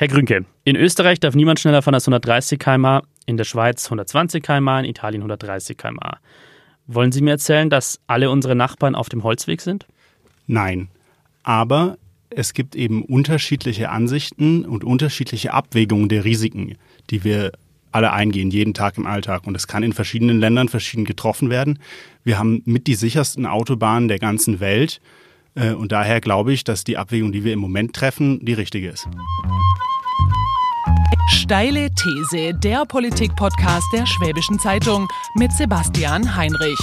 Herr Grünke, in Österreich darf niemand schneller fahren als 130 km/h, in der Schweiz 120 km/h, in Italien 130 km/h. Wollen Sie mir erzählen, dass alle unsere Nachbarn auf dem Holzweg sind? Nein, aber es gibt eben unterschiedliche Ansichten und unterschiedliche Abwägungen der Risiken, die wir alle eingehen, jeden Tag im Alltag. Und es kann in verschiedenen Ländern verschieden getroffen werden. Wir haben mit die sichersten Autobahnen der ganzen Welt. Äh, und daher glaube ich, dass die Abwägung, die wir im Moment treffen, die richtige ist. Steile These, der Politik-Podcast der Schwäbischen Zeitung mit Sebastian Heinrich.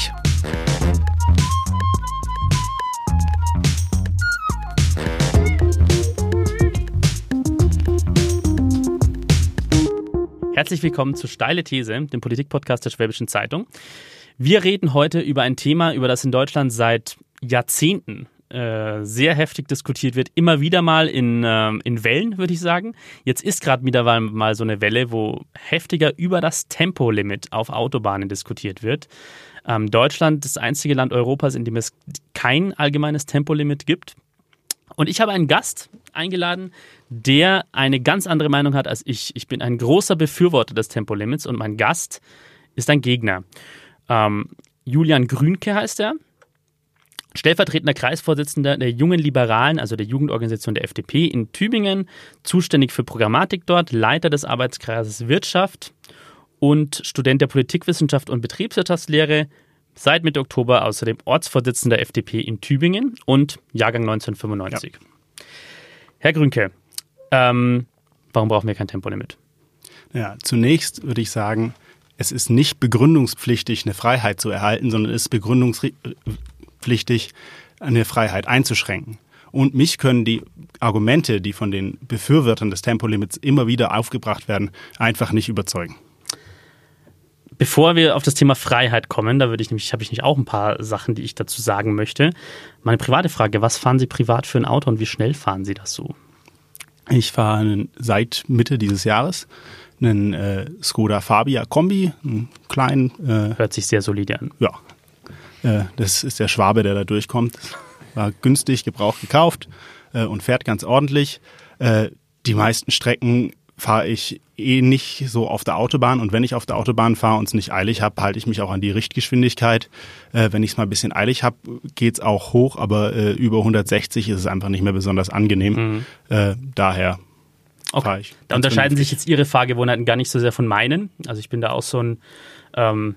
Herzlich willkommen zu Steile These, dem Politik-Podcast der Schwäbischen Zeitung. Wir reden heute über ein Thema, über das in Deutschland seit Jahrzehnten äh, sehr heftig diskutiert wird, immer wieder mal in, äh, in Wellen, würde ich sagen. Jetzt ist gerade wieder mal so eine Welle, wo heftiger über das Tempolimit auf Autobahnen diskutiert wird. Ähm, Deutschland ist das einzige Land Europas, in dem es kein allgemeines Tempolimit gibt. Und ich habe einen Gast eingeladen, der eine ganz andere Meinung hat als ich. Ich bin ein großer Befürworter des Tempolimits und mein Gast ist ein Gegner. Ähm, Julian Grünke heißt er stellvertretender Kreisvorsitzender der Jungen Liberalen, also der Jugendorganisation der FDP in Tübingen, zuständig für Programmatik dort, Leiter des Arbeitskreises Wirtschaft und Student der Politikwissenschaft und Betriebswirtschaftslehre, seit Mitte Oktober außerdem Ortsvorsitzender der FDP in Tübingen und Jahrgang 1995. Ja. Herr Grünke, ähm, warum brauchen wir kein Tempolimit? Ja, zunächst würde ich sagen, es ist nicht begründungspflichtig, eine Freiheit zu erhalten, sondern es ist begründungspflichtig, pflichtig, eine Freiheit einzuschränken. Und mich können die Argumente, die von den Befürwortern des Tempolimits immer wieder aufgebracht werden, einfach nicht überzeugen. Bevor wir auf das Thema Freiheit kommen, da würde ich nämlich, habe ich nicht auch ein paar Sachen, die ich dazu sagen möchte. Meine private Frage: Was fahren Sie privat für ein Auto und wie schnell fahren Sie das so? Ich fahre seit Mitte dieses Jahres einen äh, Skoda Fabia Kombi, einen kleinen. Äh, Hört sich sehr solide an. Ja, das ist der Schwabe, der da durchkommt. War günstig, gebraucht gekauft äh, und fährt ganz ordentlich. Äh, die meisten Strecken fahre ich eh nicht so auf der Autobahn und wenn ich auf der Autobahn fahre und es nicht eilig habe, halte ich mich auch an die Richtgeschwindigkeit. Äh, wenn ich es mal ein bisschen eilig habe, geht es auch hoch, aber äh, über 160 ist es einfach nicht mehr besonders angenehm. Mhm. Äh, daher okay. fahre ich. Da unterscheiden sich jetzt Ihre Fahrgewohnheiten gar nicht so sehr von meinen. Also ich bin da auch so ein ähm,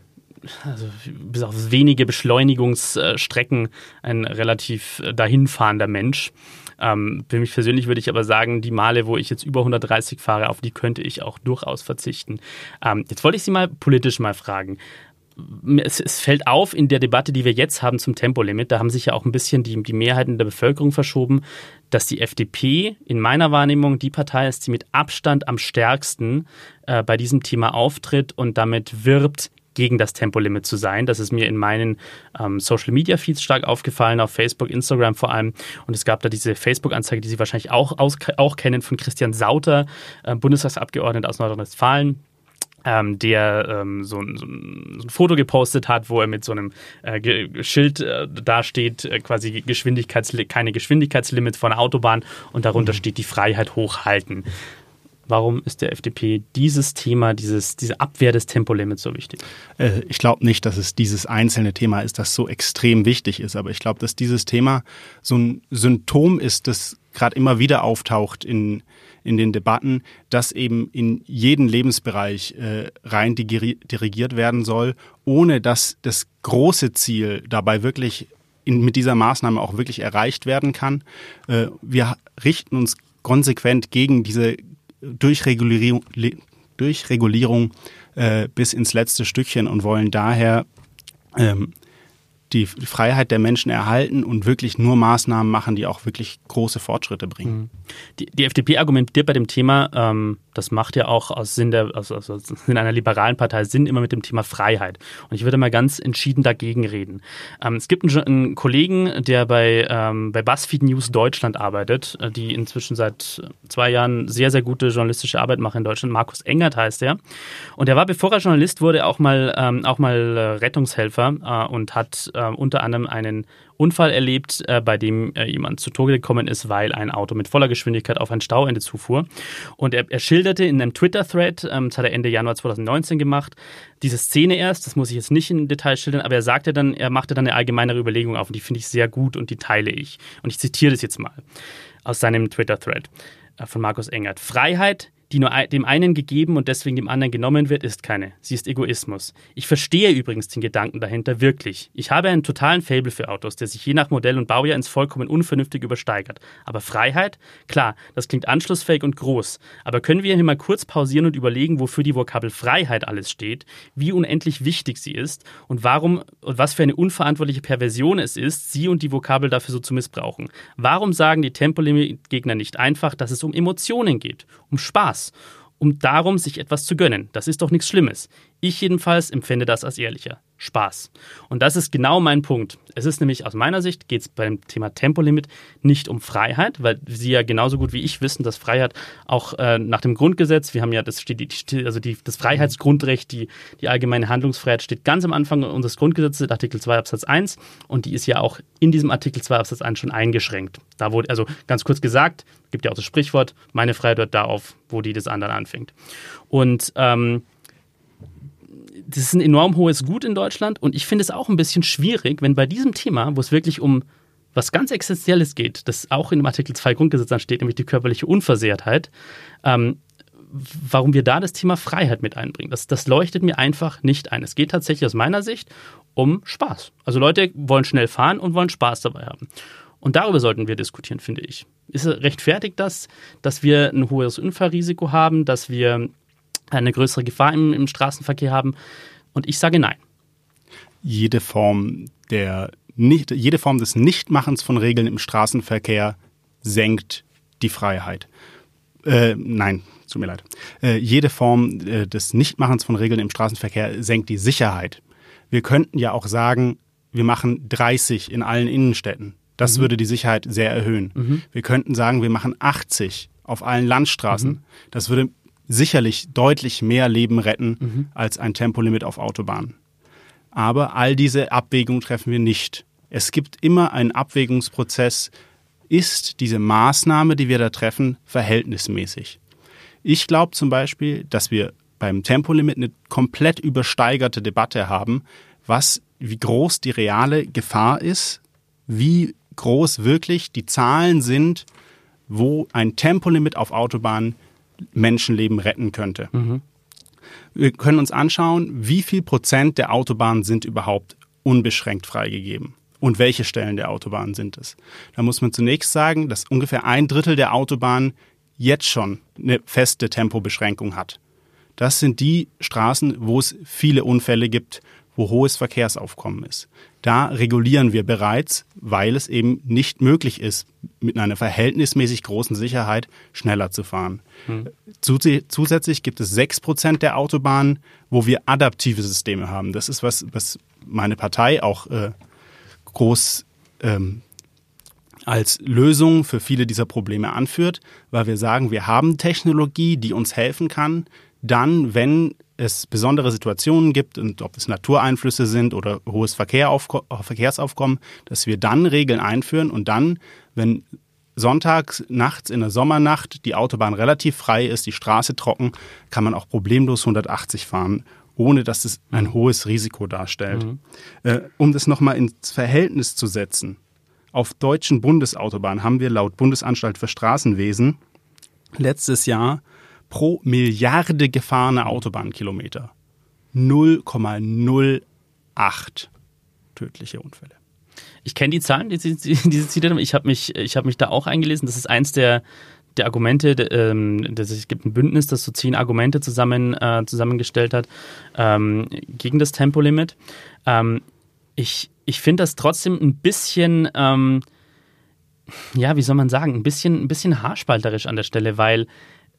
also bis auf wenige Beschleunigungsstrecken ein relativ äh, dahinfahrender Mensch. Ähm, für mich persönlich würde ich aber sagen, die Male, wo ich jetzt über 130 fahre, auf die könnte ich auch durchaus verzichten. Ähm, jetzt wollte ich Sie mal politisch mal fragen. Es, es, fällt auf in der Debatte, die wir jetzt haben zum Tempolimit, da haben sich ja auch ein bisschen die, die Mehrheiten der Bevölkerung verschoben, dass die FDP in meiner Wahrnehmung die Partei ist, die mit Abstand am stärksten äh, bei diesem Thema auftritt und damit wirbt, gegen das Tempolimit zu sein. Das ist mir in meinen ähm, Social Media Feeds stark aufgefallen, auf Facebook, Instagram vor allem. Und es gab da diese Facebook-Anzeige, die Sie wahrscheinlich auch, aus, auch kennen, von Christian Sauter, äh, Bundestagsabgeordneter aus Nordrhein-Westfalen. Ähm, der ähm, so, ein, so, ein, Foto gepostet hat, wo er mit so einem äh, Schild äh, dasteht, äh, quasi Geschwindigkeits keine Geschwindigkeitslimit von der Autobahn und darunter mhm. steht die Freiheit hochhalten. Warum ist der FDP dieses Thema, dieses, diese Abwehr des Tempolimits so wichtig? Äh, ich glaube nicht, dass es dieses einzelne Thema ist, das so extrem wichtig ist, aber ich glaube, dass dieses Thema so ein Symptom ist, das gerade immer wieder auftaucht in, in den Debatten, dass eben in jeden Lebensbereich äh, rein dirigiert werden soll, ohne dass das große Ziel dabei wirklich in, mit dieser Maßnahme auch wirklich erreicht werden kann. Äh, wir richten uns konsequent gegen diese Durchregulierung, Durchregulierung äh, bis ins letzte Stückchen und wollen daher ähm, die Freiheit der Menschen erhalten und wirklich nur Maßnahmen machen, die auch wirklich große Fortschritte bringen. Mhm. Die, die FDP argumentiert bei dem Thema, ähm, das macht ja auch aus Sinn, der, aus, aus Sinn einer liberalen Partei Sinn immer mit dem Thema Freiheit. Und ich würde mal ganz entschieden dagegen reden. Ähm, es gibt einen, einen, Kollegen, der bei, ähm, bei BuzzFeed News Deutschland arbeitet, äh, die inzwischen seit zwei Jahren sehr, sehr gute journalistische Arbeit machen in Deutschland. Markus Engert heißt er. Und er war, bevor er Journalist wurde, auch mal, ähm, auch mal äh, Rettungshelfer äh, und hat äh, unter anderem einen Unfall erlebt, äh, bei dem äh, jemand zu Tode gekommen ist, weil ein Auto mit voller Geschwindigkeit auf ein Stauende zufuhr. Und er, er schilderte in einem Twitter-Thread, ähm, das hat er Ende Januar 2019 gemacht, diese Szene erst, das muss ich jetzt nicht in Detail schildern, aber er sagte dann, er machte dann eine allgemeinere Überlegung auf und die finde ich sehr gut und die teile ich. Und ich zitiere das jetzt mal aus seinem Twitter-Thread äh, von Markus Engert. Freiheit die nur dem einen gegeben und deswegen dem anderen genommen wird, ist keine. Sie ist Egoismus. Ich verstehe übrigens den Gedanken dahinter wirklich. Ich habe einen totalen Fable für Autos, der sich je nach Modell und Baujahr ins vollkommen unvernünftig übersteigert. Aber Freiheit? Klar, das klingt anschlussfähig und groß. Aber können wir hier mal kurz pausieren und überlegen, wofür die Vokabel Freiheit alles steht, wie unendlich wichtig sie ist und warum und was für eine unverantwortliche Perversion es ist, sie und die Vokabel dafür so zu missbrauchen. Warum sagen die Tempolimit-Gegner nicht einfach, dass es um Emotionen geht, um Spaß? Spaß, um darum sich etwas zu gönnen. Das ist doch nichts Schlimmes. Ich jedenfalls empfinde das als ehrlicher. Spaß. Und das ist genau mein Punkt. Es ist nämlich aus meiner Sicht geht es beim Thema Tempolimit nicht um Freiheit, weil Sie ja genauso gut wie ich wissen, dass Freiheit auch äh, nach dem Grundgesetz, wir haben ja das also die, das Freiheitsgrundrecht, die, die allgemeine Handlungsfreiheit steht ganz am Anfang unseres Grundgesetzes, Artikel 2 Absatz 1 und die ist ja auch in diesem Artikel 2 Absatz 1 schon eingeschränkt. Da wurde, also ganz kurz gesagt, gibt ja auch das Sprichwort, meine Freiheit hört da auf, wo die des anderen anfängt. Und ähm, das ist ein enorm hohes Gut in Deutschland und ich finde es auch ein bisschen schwierig, wenn bei diesem Thema, wo es wirklich um was ganz Essentielles geht, das auch in dem Artikel 2 Grundgesetz steht, nämlich die körperliche Unversehrtheit, ähm, warum wir da das Thema Freiheit mit einbringen. Das, das leuchtet mir einfach nicht ein. Es geht tatsächlich aus meiner Sicht um Spaß. Also Leute wollen schnell fahren und wollen Spaß dabei haben. Und darüber sollten wir diskutieren, finde ich. Ist es rechtfertigt das, dass wir ein hohes Unfallrisiko haben, dass wir eine größere Gefahr im, im Straßenverkehr haben? Und ich sage nein. Jede Form der nicht, jede Form des Nichtmachens von Regeln im Straßenverkehr senkt die Freiheit. Äh, nein, tut mir leid. Äh, jede Form äh, des Nichtmachens von Regeln im Straßenverkehr senkt die Sicherheit. Wir könnten ja auch sagen, wir machen 30 in allen Innenstädten. Das mhm. würde die Sicherheit sehr erhöhen. Mhm. Wir könnten sagen, wir machen 80 auf allen Landstraßen. Mhm. Das würde sicherlich deutlich mehr Leben retten mhm. als ein Tempolimit auf Autobahnen. Aber all diese Abwägungen treffen wir nicht. Es gibt immer einen Abwägungsprozess. Ist diese Maßnahme, die wir da treffen, verhältnismäßig? Ich glaube zum Beispiel, dass wir beim Tempolimit eine komplett übersteigerte Debatte haben, was, wie groß die reale Gefahr ist, wie groß wirklich die Zahlen sind, wo ein Tempolimit auf Autobahnen Menschenleben retten könnte. Mhm. Wir können uns anschauen, wie viel Prozent der Autobahnen sind überhaupt unbeschränkt freigegeben und welche Stellen der Autobahn sind es. Da muss man zunächst sagen, dass ungefähr ein Drittel der Autobahn jetzt schon eine feste Tempobeschränkung hat. Das sind die Straßen, wo es viele Unfälle gibt, wo hohes Verkehrsaufkommen ist. Da regulieren wir bereits, weil es eben nicht möglich ist, mit einer verhältnismäßig großen Sicherheit schneller zu fahren. Hm. Zusätzlich gibt es sechs Prozent der Autobahnen, wo wir adaptive Systeme haben. Das ist was, was meine Partei auch äh, groß ähm, als Lösung für viele dieser Probleme anführt, weil wir sagen, wir haben Technologie, die uns helfen kann, dann, wenn es besondere Situationen gibt und ob es Natureinflüsse sind oder hohes Verkehrsaufkommen, dass wir dann Regeln einführen und dann, wenn sonntags nachts in der Sommernacht die Autobahn relativ frei ist, die Straße trocken, kann man auch problemlos 180 fahren, ohne dass es ein hohes Risiko darstellt. Mhm. Äh, um das nochmal ins Verhältnis zu setzen, auf deutschen Bundesautobahnen haben wir laut Bundesanstalt für Straßenwesen letztes Jahr pro Milliarde gefahrene Autobahnkilometer 0,08 tödliche Unfälle. Ich kenne die Zahlen, die Sie, die zitiert haben. Ich habe mich, hab mich da auch eingelesen. Das ist eins der, der Argumente, ähm, das, es gibt ein Bündnis, das so zehn Argumente zusammen, äh, zusammengestellt hat ähm, gegen das Tempolimit. Ähm, ich ich finde das trotzdem ein bisschen, ähm, ja, wie soll man sagen, ein bisschen, ein bisschen haarspalterisch an der Stelle, weil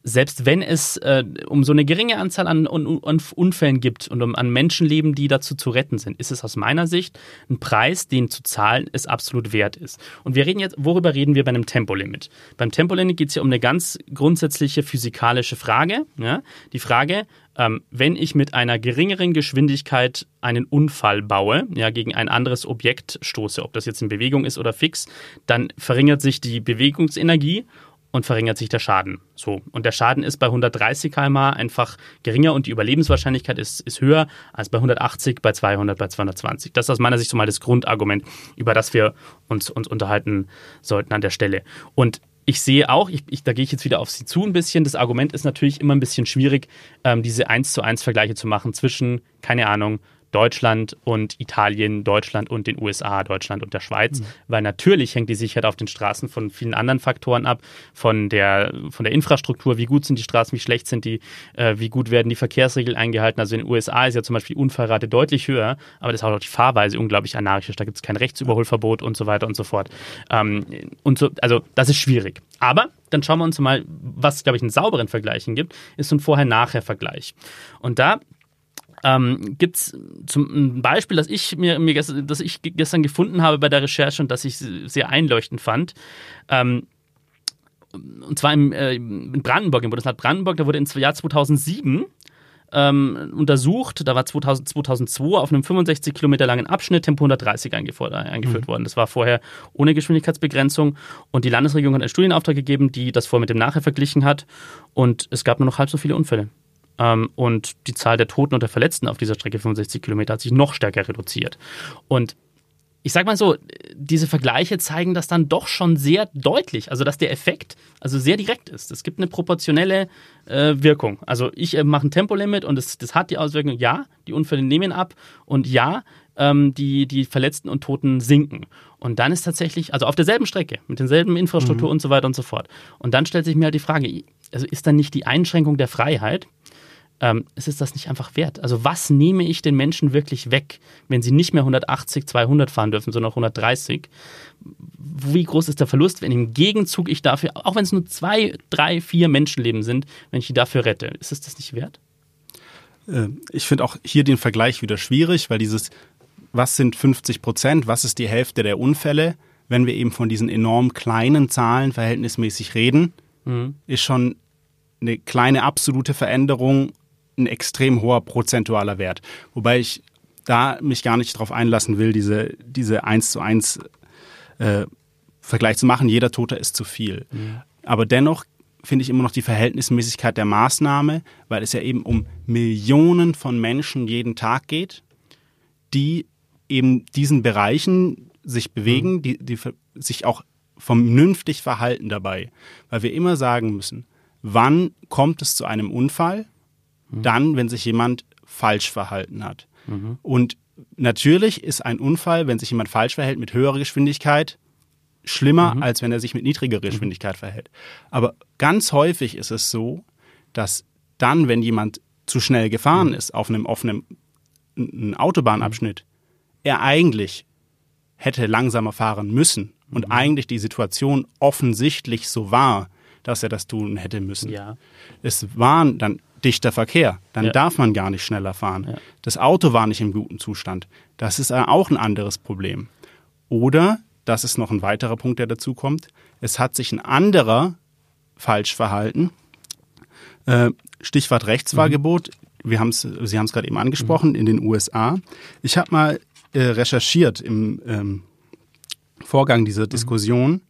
selbst wenn es äh, um so eine geringe Anzahl an, an, an, Unfällen gibt und um an Menschenleben, die dazu zu retten sind, ist es aus meiner Sicht ein Preis, den zu zahlen es absolut wert ist. Und wir reden jetzt, worüber reden wir bei einem Tempolimit? Beim Tempolimit geht es ja um eine ganz grundsätzliche physikalische Frage. Ja? Die Frage, ähm, wenn ich mit einer geringeren Geschwindigkeit einen Unfall baue, ja, gegen ein anderes Objekt stoße, ob das jetzt in Bewegung ist oder fix, dann verringert sich die Bewegungsenergie und verringert sich der Schaden. So. Und der Schaden ist bei 130 km/h einfach geringer und die Überlebenswahrscheinlichkeit ist, ist höher als bei 180, bei 200, bei 220. Das ist aus meiner Sicht so mal das Grundargument, über das wir uns, uns unterhalten sollten an der Stelle. Und ich sehe auch, ich, ich, da gehe ich jetzt wieder auf Sie zu ein bisschen, das Argument ist natürlich immer ein bisschen schwierig, ähm, diese 1 zu 1 Vergleiche zu machen zwischen, keine Ahnung, Deutschland und Italien, Deutschland und den USA, Deutschland und der Schweiz, mhm. weil natürlich hängt die Sicherheit auf den Straßen von vielen anderen Faktoren ab, von der, von der Infrastruktur, wie gut sind die Straßen, wie schlecht sind die, äh, wie gut werden die Verkehrsregeln eingehalten. Also in den USA ist ja zum Beispiel die Unfallrate deutlich höher, aber das ist auch die Fahrweise unglaublich anarchisch, da gibt es kein Rechtsüberholverbot und so weiter und so fort. Ähm, und so, also das ist schwierig. Aber dann schauen wir uns mal, was, glaube ich, einen sauberen Vergleichen gibt, ist so ein Vorher-Nachher-Vergleich. Und da ähm, gibt es ein Beispiel, das ich mir, mir gestern, das ich gestern gefunden habe bei der Recherche und das ich sehr einleuchtend fand. Ähm, und zwar im, äh, in Brandenburg, im Bundesland Brandenburg, da wurde im Jahr 2007 ähm, untersucht. Da war 2000, 2002 auf einem 65 Kilometer langen Abschnitt Tempo 130 eingeführt, eingeführt mhm. worden. Das war vorher ohne Geschwindigkeitsbegrenzung und die Landesregierung hat einen Studienauftrag gegeben, die das vorher mit dem Nachher verglichen hat und es gab nur noch halb so viele Unfälle. Ähm, und die Zahl der Toten und der Verletzten auf dieser Strecke 65 Kilometer hat sich noch stärker reduziert. Und ich sag mal so, diese Vergleiche zeigen das dann doch schon sehr deutlich, also dass der Effekt also sehr direkt ist. Es gibt eine proportionelle äh, Wirkung. Also ich äh, mache ein Tempolimit und das, das hat die Auswirkung, ja, die Unfälle nehmen ab und ja, ähm, die, die Verletzten und Toten sinken. Und dann ist tatsächlich, also auf derselben Strecke, mit denselben Infrastruktur mhm. und so weiter und so fort. Und dann stellt sich mir halt die Frage, also ist dann nicht die Einschränkung der Freiheit, ähm, ist es das nicht einfach wert? Also was nehme ich den Menschen wirklich weg, wenn sie nicht mehr 180, 200 fahren dürfen, sondern 130? Wie groß ist der Verlust, wenn im Gegenzug ich dafür, auch wenn es nur zwei, drei, vier Menschenleben sind, wenn ich die dafür rette? Ist es das nicht wert? Äh, ich finde auch hier den Vergleich wieder schwierig, weil dieses, was sind 50 Prozent, was ist die Hälfte der Unfälle, wenn wir eben von diesen enorm kleinen Zahlen verhältnismäßig reden, mhm. ist schon eine kleine absolute Veränderung ein extrem hoher prozentualer Wert. Wobei ich da mich gar nicht darauf einlassen will, diese, diese 1 zu 1 äh, Vergleich zu machen. Jeder Tote ist zu viel. Mhm. Aber dennoch finde ich immer noch die Verhältnismäßigkeit der Maßnahme, weil es ja eben um Millionen von Menschen jeden Tag geht, die eben diesen Bereichen sich bewegen, mhm. die, die sich auch vernünftig verhalten dabei. Weil wir immer sagen müssen, wann kommt es zu einem Unfall Mhm. dann, wenn sich jemand falsch verhalten hat. Mhm. Und natürlich ist ein Unfall, wenn sich jemand falsch verhält mit höherer Geschwindigkeit, schlimmer, mhm. als wenn er sich mit niedrigerer mhm. Geschwindigkeit verhält. Aber ganz häufig ist es so, dass dann, wenn jemand zu schnell gefahren mhm. ist auf einem offenen Autobahnabschnitt, er eigentlich hätte langsamer fahren müssen und mhm. eigentlich die Situation offensichtlich so war, dass er das tun hätte müssen. Ja. Es waren dann dichter Verkehr. Dann ja. darf man gar nicht schneller fahren. Ja. Das Auto war nicht im guten Zustand. Das ist auch ein anderes Problem. Oder, das ist noch ein weiterer Punkt, der dazu kommt, es hat sich ein anderer falsch verhalten. Äh, Stichwort Rechtsfahrgebot. Mhm. Wir haben's, Sie haben es gerade eben angesprochen, mhm. in den USA. Ich habe mal äh, recherchiert im ähm, Vorgang dieser mhm. Diskussion.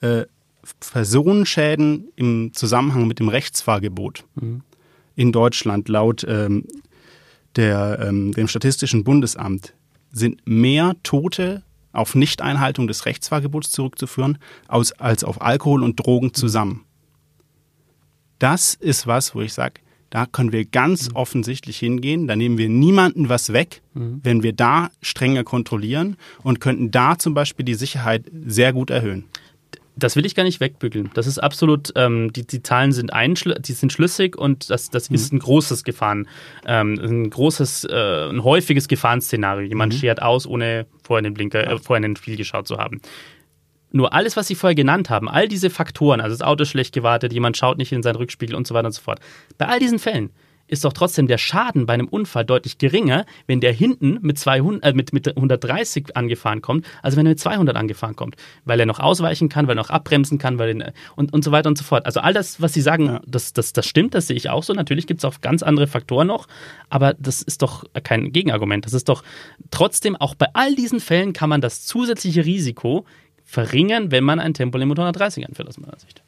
Äh, Personenschäden im Zusammenhang mit dem Rechtsfahrgebot. Mhm in Deutschland laut ähm, der, ähm, dem Statistischen Bundesamt sind mehr Tote auf Nichteinhaltung des Rechtsfahrgebots zurückzuführen als, als auf Alkohol und Drogen zusammen. Das ist was, wo ich sage, da können wir ganz mhm. offensichtlich hingehen. Da nehmen wir niemanden was weg, mhm. wenn wir da strenger kontrollieren und könnten da zum Beispiel die Sicherheit sehr gut erhöhen. Das will ich gar nicht wegbügeln. Das ist absolut, ähm, die, die Zahlen sind, die sind schlüssig und das, das mhm. ist ein großes Gefahren, ähm, ein großes, äh, ein häufiges Gefahrenszenario. Jemand mhm. schert aus, ohne vorher in den Blinker, äh, vorher in den Spiel geschaut zu haben. Nur alles, was Sie vorher genannt haben, all diese Faktoren, also das Auto ist schlecht gewartet, jemand schaut nicht in seinen Rückspiegel und so weiter und so fort. Bei all diesen Fällen ist doch trotzdem der Schaden bei einem Unfall deutlich geringer, wenn der hinten mit, 200, äh, mit, mit 130 angefahren kommt, als wenn er mit 200 angefahren kommt. Weil er noch ausweichen kann, weil er noch abbremsen kann weil er, und, und so weiter und so fort. Also all das, was Sie sagen, ja. das, das, das stimmt, das sehe ich auch so. Natürlich gibt es auch ganz andere Faktoren noch, aber das ist doch kein Gegenargument. Das ist doch trotzdem, auch bei all diesen Fällen kann man das zusätzliche Risiko verringern, wenn man ein Tempolimit 130 einführt, aus meiner Sicht.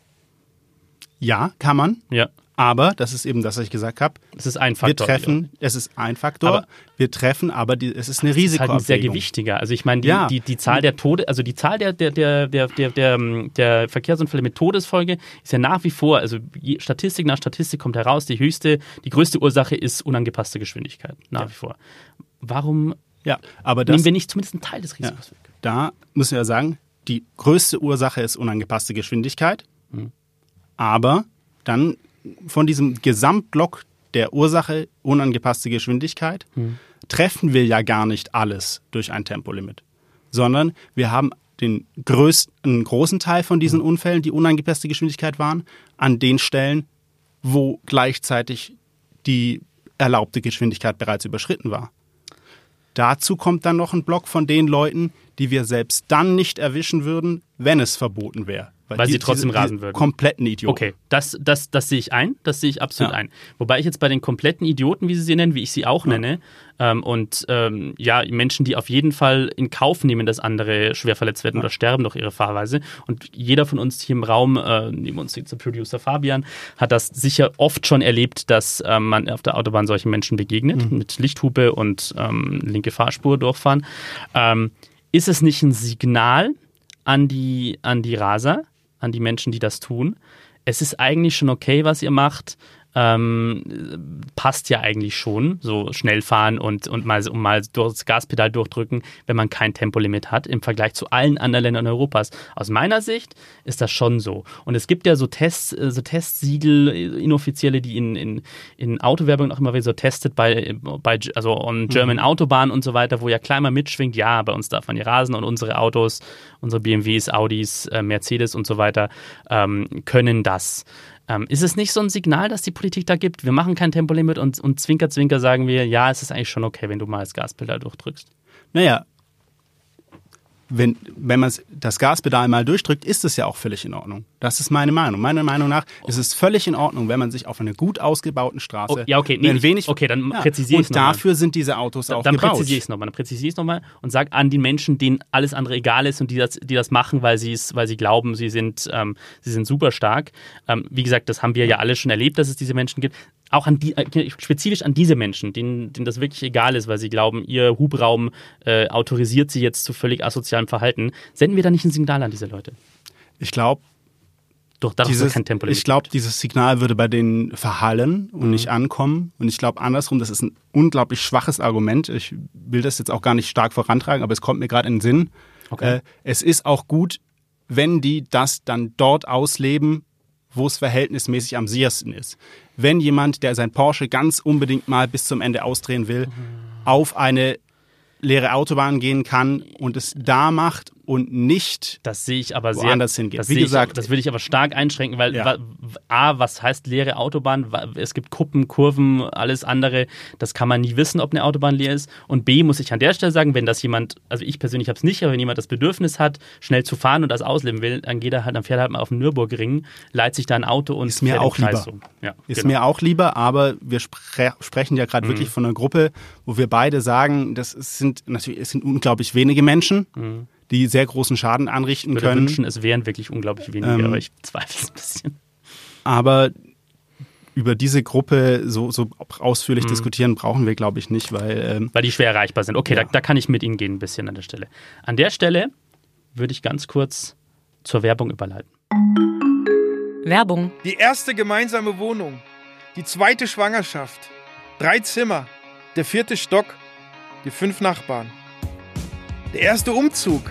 Ja, kann man. Ja. Aber, das ist eben das, was ich gesagt habe. Es ist ein Faktor. Wir treffen, es ist ein Faktor. Aber wir treffen, aber die, es ist eine Risikoabwägung. Es ist halt ein sehr gewichtiger. Also ich meine, die, ja. die, die Zahl der Tode, also die Zahl der, der, der, der, der, der, der Verkehrsunfälle mit Todesfolge ist ja nach wie vor, also Statistik nach Statistik kommt heraus, die höchste, die größte Ursache ist unangepasste Geschwindigkeit. Nach ja. wie vor. Warum ja, aber das, nehmen wir nicht zumindest einen Teil des Risikos ja, weg? Da müssen wir sagen, die größte Ursache ist unangepasste Geschwindigkeit. Mhm. Aber dann von diesem Gesamtblock der Ursache unangepasste Geschwindigkeit hm. treffen wir ja gar nicht alles durch ein Tempolimit, sondern wir haben den größten, großen Teil von diesen hm. Unfällen, die unangepasste Geschwindigkeit waren, an den Stellen, wo gleichzeitig die erlaubte Geschwindigkeit bereits überschritten war. Dazu kommt dann noch ein Block von den Leuten, die wir selbst dann nicht erwischen würden, wenn es verboten wäre. Weil, Weil die, sie trotzdem diese, rasen würden. Kompletten Idioten. Okay, das, das, das sehe ich ein. Das sehe ich absolut ja. ein. Wobei ich jetzt bei den kompletten Idioten, wie sie sie nennen, wie ich sie auch ja. nenne, ähm, und ähm, ja, Menschen, die auf jeden Fall in Kauf nehmen, dass andere schwer verletzt werden ja. oder sterben durch ihre Fahrweise. Und jeder von uns hier im Raum, äh, neben uns jetzt der Producer Fabian, hat das sicher oft schon erlebt, dass ähm, man auf der Autobahn solchen Menschen begegnet, mhm. mit Lichthupe und ähm, linke Fahrspur durchfahren. Ähm, ist es nicht ein Signal an die, an die Raser? An die Menschen, die das tun. Es ist eigentlich schon okay, was ihr macht ähm, passt ja eigentlich schon, so schnell fahren und, und mal, um mal das Gaspedal durchdrücken, wenn man kein Tempolimit hat, im Vergleich zu allen anderen Ländern Europas. Aus meiner Sicht ist das schon so. Und es gibt ja so Tests, äh, so Testsiegel, äh, inoffizielle, die in, in, in Autowerbung auch immer wieder so testet, bei, bei also on mhm. German mhm. Autobahn und so weiter, wo ja klar mal mitschwingt, ja, bei uns darf man hier rasen und unsere Autos, unsere BMWs, Audis, äh, Mercedes und so weiter ähm, können das. Ähm, ist es nicht so ein Signal, dass die Politik da gibt, wir machen kein Tempolimit und, und zwinker, zwinker sagen wir, ja, es ist eigentlich schon okay, wenn du mal das Gaspedal durchdrückst? Naja, wenn, wenn man das Gaspedal mal durchdrückt, ist es ja auch völlig in Ordnung. Das ist meine Meinung. Meiner Meinung nach ist es völlig in Ordnung, wenn man sich auf einer gut ausgebauten Straße, oh, ja, okay, nee, wenn wenig, okay, dann ja, präzisiere ich Und dafür sind diese Autos auch dann gebaut. Präzisiere ich's noch mal, dann präzisiere ich es nochmal und sage an die Menschen, denen alles andere egal ist und die das, die das machen, weil, weil sie glauben, sie sind, ähm, sie sind super stark. Ähm, wie gesagt, das haben wir ja alle schon erlebt, dass es diese Menschen gibt auch an die, äh, spezifisch an diese Menschen, denen, denen das wirklich egal ist, weil sie glauben, ihr Hubraum äh, autorisiert sie jetzt zu völlig asozialem Verhalten, senden wir da nicht ein Signal an diese Leute? Ich glaube, doch, ist kein Tempolimit. Ich glaube, dieses Signal würde bei denen verhallen und mhm. nicht ankommen. Und ich glaube andersrum, das ist ein unglaublich schwaches Argument. Ich will das jetzt auch gar nicht stark vorantragen, aber es kommt mir gerade in den Sinn. Okay. Äh, es ist auch gut, wenn die das dann dort ausleben, wo es verhältnismäßig am sichersten ist. Wenn jemand, der sein Porsche ganz unbedingt mal bis zum Ende ausdrehen will, mhm. auf eine leere Autobahn gehen kann und es da macht und nicht das sehe ich aber woanders sehr, hingeht. Das Wie gesagt, ich, das will ich aber stark einschränken, weil ja. a was heißt leere Autobahn? Es gibt Kuppen, Kurven, alles andere. Das kann man nie wissen, ob eine Autobahn leer ist. Und b muss ich an der Stelle sagen, wenn das jemand, also ich persönlich habe es nicht, aber wenn jemand das Bedürfnis hat, schnell zu fahren und das ausleben will, dann geht er halt, dann fährt er halt mal auf den Nürburgring, leiht sich da ein Auto und ist mir auch lieber. Um. Ja, ist genau. mir auch lieber, aber wir spre sprechen ja gerade mhm. wirklich von einer Gruppe, wo wir beide sagen, das sind natürlich es sind unglaublich wenige Menschen. Mhm die sehr großen Schaden anrichten ich würde können. wünschen, es wären wirklich unglaublich wenige, ähm, aber ich zweifle es ein bisschen. Aber über diese Gruppe so, so ausführlich mhm. diskutieren brauchen wir, glaube ich, nicht, weil. Ähm, weil die schwer erreichbar sind. Okay, ja. da, da kann ich mit Ihnen gehen ein bisschen an der Stelle. An der Stelle würde ich ganz kurz zur Werbung überleiten. Werbung. Die erste gemeinsame Wohnung, die zweite Schwangerschaft, drei Zimmer, der vierte Stock, die fünf Nachbarn. Der erste Umzug,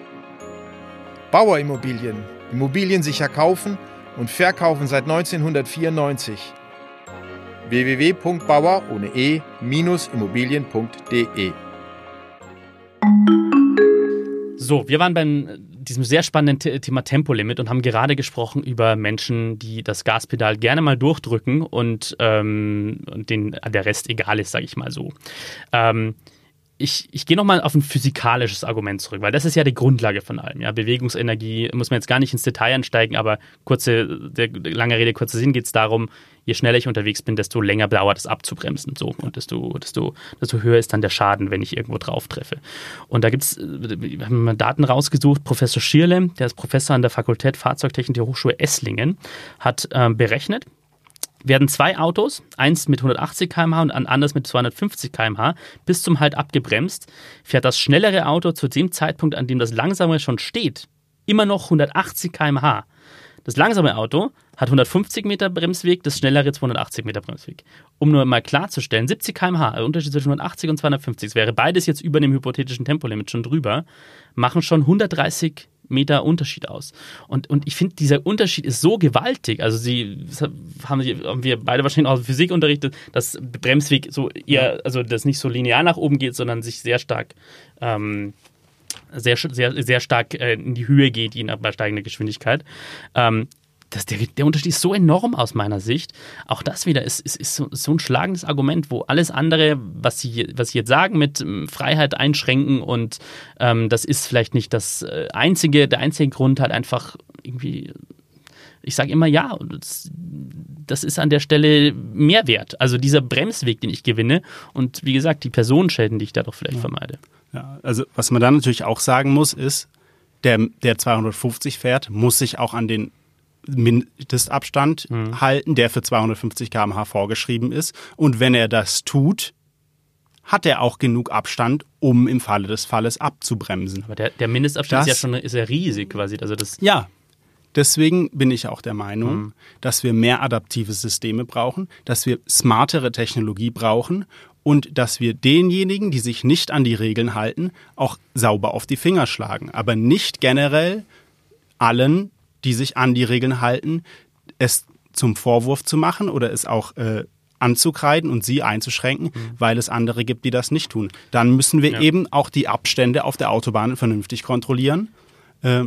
Bauerimmobilien. Immobilien sicher kaufen und verkaufen seit 1994. www.bauer ohne e-immobilien.de So, wir waren beim diesem sehr spannenden Thema Tempolimit und haben gerade gesprochen über Menschen, die das Gaspedal gerne mal durchdrücken und, ähm, und den, der Rest egal ist, sage ich mal so. Ähm, ich, ich gehe nochmal auf ein physikalisches Argument zurück, weil das ist ja die Grundlage von allem. Ja, Bewegungsenergie muss man jetzt gar nicht ins Detail einsteigen, aber kurze, der, lange Rede, kurzer Sinn geht es darum, je schneller ich unterwegs bin, desto länger dauert es abzubremsen. So. Und desto, desto, desto höher ist dann der Schaden, wenn ich irgendwo drauf treffe. Und da gibt es, wir haben mal Daten rausgesucht, Professor Schierle, der ist Professor an der Fakultät Fahrzeugtechnik der Hochschule Esslingen, hat äh, berechnet, werden zwei Autos, eins mit 180 km/h und ein anderes mit 250 km/h, bis zum Halt abgebremst, fährt das schnellere Auto zu dem Zeitpunkt, an dem das langsame schon steht, immer noch 180 km/h. Das langsame Auto hat 150 Meter Bremsweg, das schnellere 280 Meter Bremsweg. Um nur mal klarzustellen, 70 km/h, der Unterschied zwischen 180 und 250, das wäre beides jetzt über dem hypothetischen Tempolimit schon drüber, machen schon 130 Meter Unterschied aus. Und, und ich finde, dieser Unterschied ist so gewaltig. Also sie haben, haben wir beide wahrscheinlich auch Physik unterrichtet, dass Bremsweg so eher, also das nicht so linear nach oben geht, sondern sich sehr stark ähm, sehr, sehr, sehr stark äh, in die Höhe geht, je nach bei steigender Geschwindigkeit. Ähm, das, der, der Unterschied ist so enorm aus meiner Sicht. Auch das wieder ist, ist, ist so, so, ein schlagendes Argument, wo alles andere, was Sie, was Sie jetzt sagen, mit ähm, Freiheit einschränken und ähm, das ist vielleicht nicht das äh, einzige, der einzige Grund, halt einfach irgendwie ich sage immer ja, das, das, ist an der Stelle Mehrwert. Also dieser Bremsweg, den ich gewinne und wie gesagt, die Personenschäden, die ich dadurch vielleicht ja. vermeide. Ja, also was man dann natürlich auch sagen muss, ist, der, der 250 fährt, muss sich auch an den Mindestabstand mhm. halten, der für 250 km/h vorgeschrieben ist. Und wenn er das tut, hat er auch genug Abstand, um im Falle des Falles abzubremsen. Aber der, der Mindestabstand das, ist ja schon ist ja riesig quasi. Also das ja, deswegen bin ich auch der Meinung, mhm. dass wir mehr adaptive Systeme brauchen, dass wir smartere Technologie brauchen und dass wir denjenigen, die sich nicht an die Regeln halten, auch sauber auf die Finger schlagen. Aber nicht generell allen die sich an die Regeln halten, es zum Vorwurf zu machen oder es auch äh, anzukreiden und sie einzuschränken, mhm. weil es andere gibt, die das nicht tun. Dann müssen wir ja. eben auch die Abstände auf der Autobahn vernünftig kontrollieren, äh,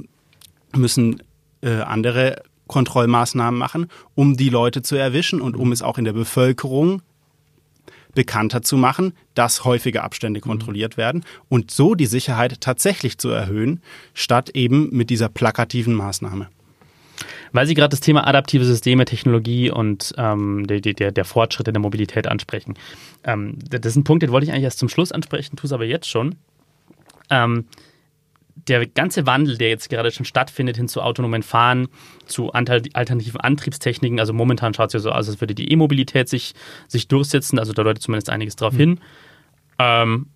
müssen äh, andere Kontrollmaßnahmen machen, um die Leute zu erwischen und um es auch in der Bevölkerung bekannter zu machen, dass häufige Abstände mhm. kontrolliert werden und so die Sicherheit tatsächlich zu erhöhen, statt eben mit dieser plakativen Maßnahme. Weil Sie gerade das Thema adaptive Systeme, Technologie und ähm, der, der, der Fortschritte der Mobilität ansprechen. Ähm, das ist ein Punkt, den wollte ich eigentlich erst zum Schluss ansprechen, tue es aber jetzt schon. Ähm, der ganze Wandel, der jetzt gerade schon stattfindet hin zu autonomen Fahren, zu alternativen Antriebstechniken, also momentan schaut es ja so aus, als würde die E-Mobilität sich, sich durchsetzen, also da deutet zumindest einiges darauf mhm. hin. Ähm,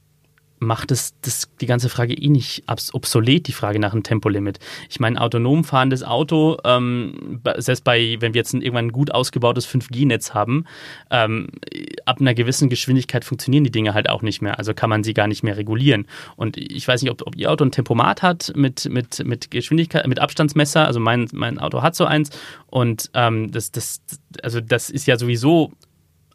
macht es das, die ganze Frage eh nicht obsolet, die Frage nach einem Tempolimit. Ich meine, autonom fahrendes Auto, ähm, selbst bei, wenn wir jetzt ein, irgendwann ein gut ausgebautes 5G-Netz haben, ähm, ab einer gewissen Geschwindigkeit funktionieren die Dinge halt auch nicht mehr. Also kann man sie gar nicht mehr regulieren. Und ich weiß nicht, ob, ob Ihr Auto ein Tempomat hat mit, mit, mit Geschwindigkeit, mit Abstandsmesser. Also mein, mein Auto hat so eins. Und ähm, das, das, also das ist ja sowieso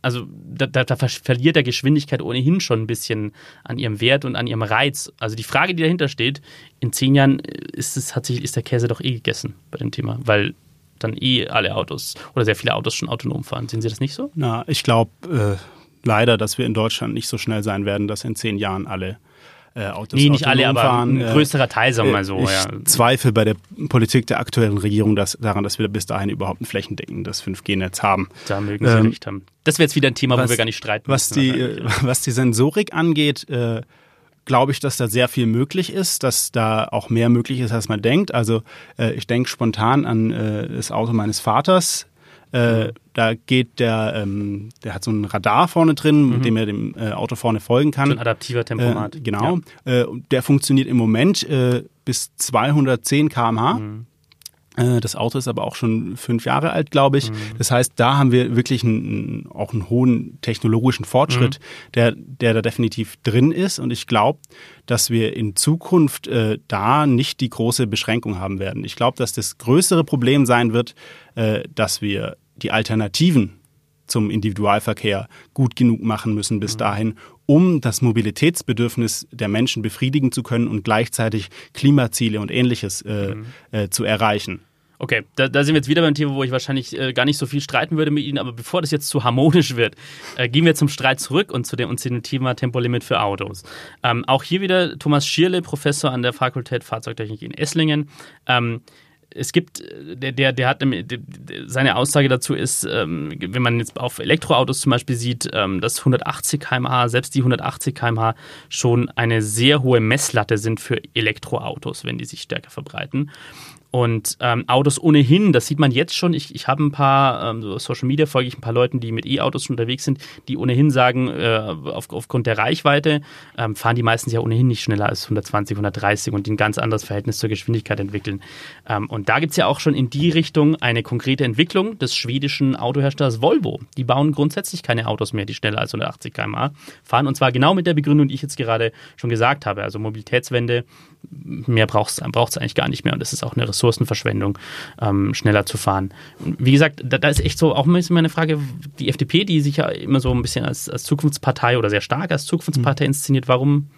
also da, da, da, verliert der Geschwindigkeit ohnehin schon ein bisschen an ihrem Wert und an ihrem Reiz. Also die Frage, die dahinter steht, in zehn Jahren ist, es, hat sich, ist der Käse doch eh gegessen bei dem Thema, weil dann eh alle Autos oder sehr viele Autos schon autonom fahren. Sehen Sie das nicht so? Na, ich glaube äh, leider, dass wir in Deutschland nicht so schnell sein werden, dass in zehn Jahren alle äh, Autos Nee, nicht alle, aber fahren. ein größerer Teil, sagen wir mal so. Ich ja. zweifle bei der Politik der aktuellen Regierung dass, daran, dass wir bis dahin überhaupt ein flächendeckendes 5G-Netz haben. Da mögen Sie ähm, recht haben. Das wäre jetzt wieder ein Thema, was, wo wir gar nicht streiten was müssen. Die, äh, was die Sensorik angeht, äh, glaube ich, dass da sehr viel möglich ist, dass da auch mehr möglich ist, als man denkt. Also äh, ich denke spontan an äh, das Auto meines Vaters, äh, da geht der, ähm, der hat so ein Radar vorne drin, mhm. mit dem er dem äh, Auto vorne folgen kann. So ein adaptiver Tempomat. Äh, genau. Ja. Äh, der funktioniert im Moment äh, bis 210 km/h. Mhm. Das Auto ist aber auch schon fünf Jahre alt, glaube ich. Mhm. Das heißt, da haben wir wirklich einen, auch einen hohen technologischen Fortschritt, mhm. der, der da definitiv drin ist. Und ich glaube, dass wir in Zukunft äh, da nicht die große Beschränkung haben werden. Ich glaube, dass das größere Problem sein wird, äh, dass wir die Alternativen zum Individualverkehr gut genug machen müssen bis mhm. dahin, um das Mobilitätsbedürfnis der Menschen befriedigen zu können und gleichzeitig Klimaziele und ähnliches äh, mhm. äh, zu erreichen. Okay, da, da, sind wir jetzt wieder beim Thema, wo ich wahrscheinlich äh, gar nicht so viel streiten würde mit Ihnen, aber bevor das jetzt zu harmonisch wird, äh, gehen wir zum Streit zurück und zu dem, und zu dem Thema Tempolimit für Autos. Ähm, auch hier wieder Thomas Schierle, Professor an der Fakultät Fahrzeugtechnik in Esslingen. Ähm, es gibt, der, der, der hat, seine Aussage dazu ist, ähm, wenn man jetzt auf Elektroautos zum Beispiel sieht, ähm, dass 180 km/h, selbst die 180 km/h schon eine sehr hohe Messlatte sind für Elektroautos, wenn die sich stärker verbreiten. Und ähm, Autos ohnehin, das sieht man jetzt schon. Ich, ich habe ein paar, ähm, so Social Media folge ich ein paar Leuten, die mit E-Autos schon unterwegs sind, die ohnehin sagen, äh, auf, aufgrund der Reichweite ähm, fahren die meistens ja ohnehin nicht schneller als 120, 130 und die ein ganz anderes Verhältnis zur Geschwindigkeit entwickeln. Ähm, und da gibt es ja auch schon in die Richtung eine konkrete Entwicklung des schwedischen Autoherstellers Volvo. Die bauen grundsätzlich keine Autos mehr, die schneller als 180 km/h fahren. Und zwar genau mit der Begründung, die ich jetzt gerade schon gesagt habe. Also Mobilitätswende, mehr braucht es eigentlich gar nicht mehr. Und das ist auch eine Ressourcenverschwendung, ähm, schneller zu fahren. Wie gesagt, da, da, ist echt so auch ein bisschen meine Frage, die FDP, die sich ja immer so ein bisschen als, als Zukunftspartei oder sehr stark als Zukunftspartei mhm. inszeniert, warum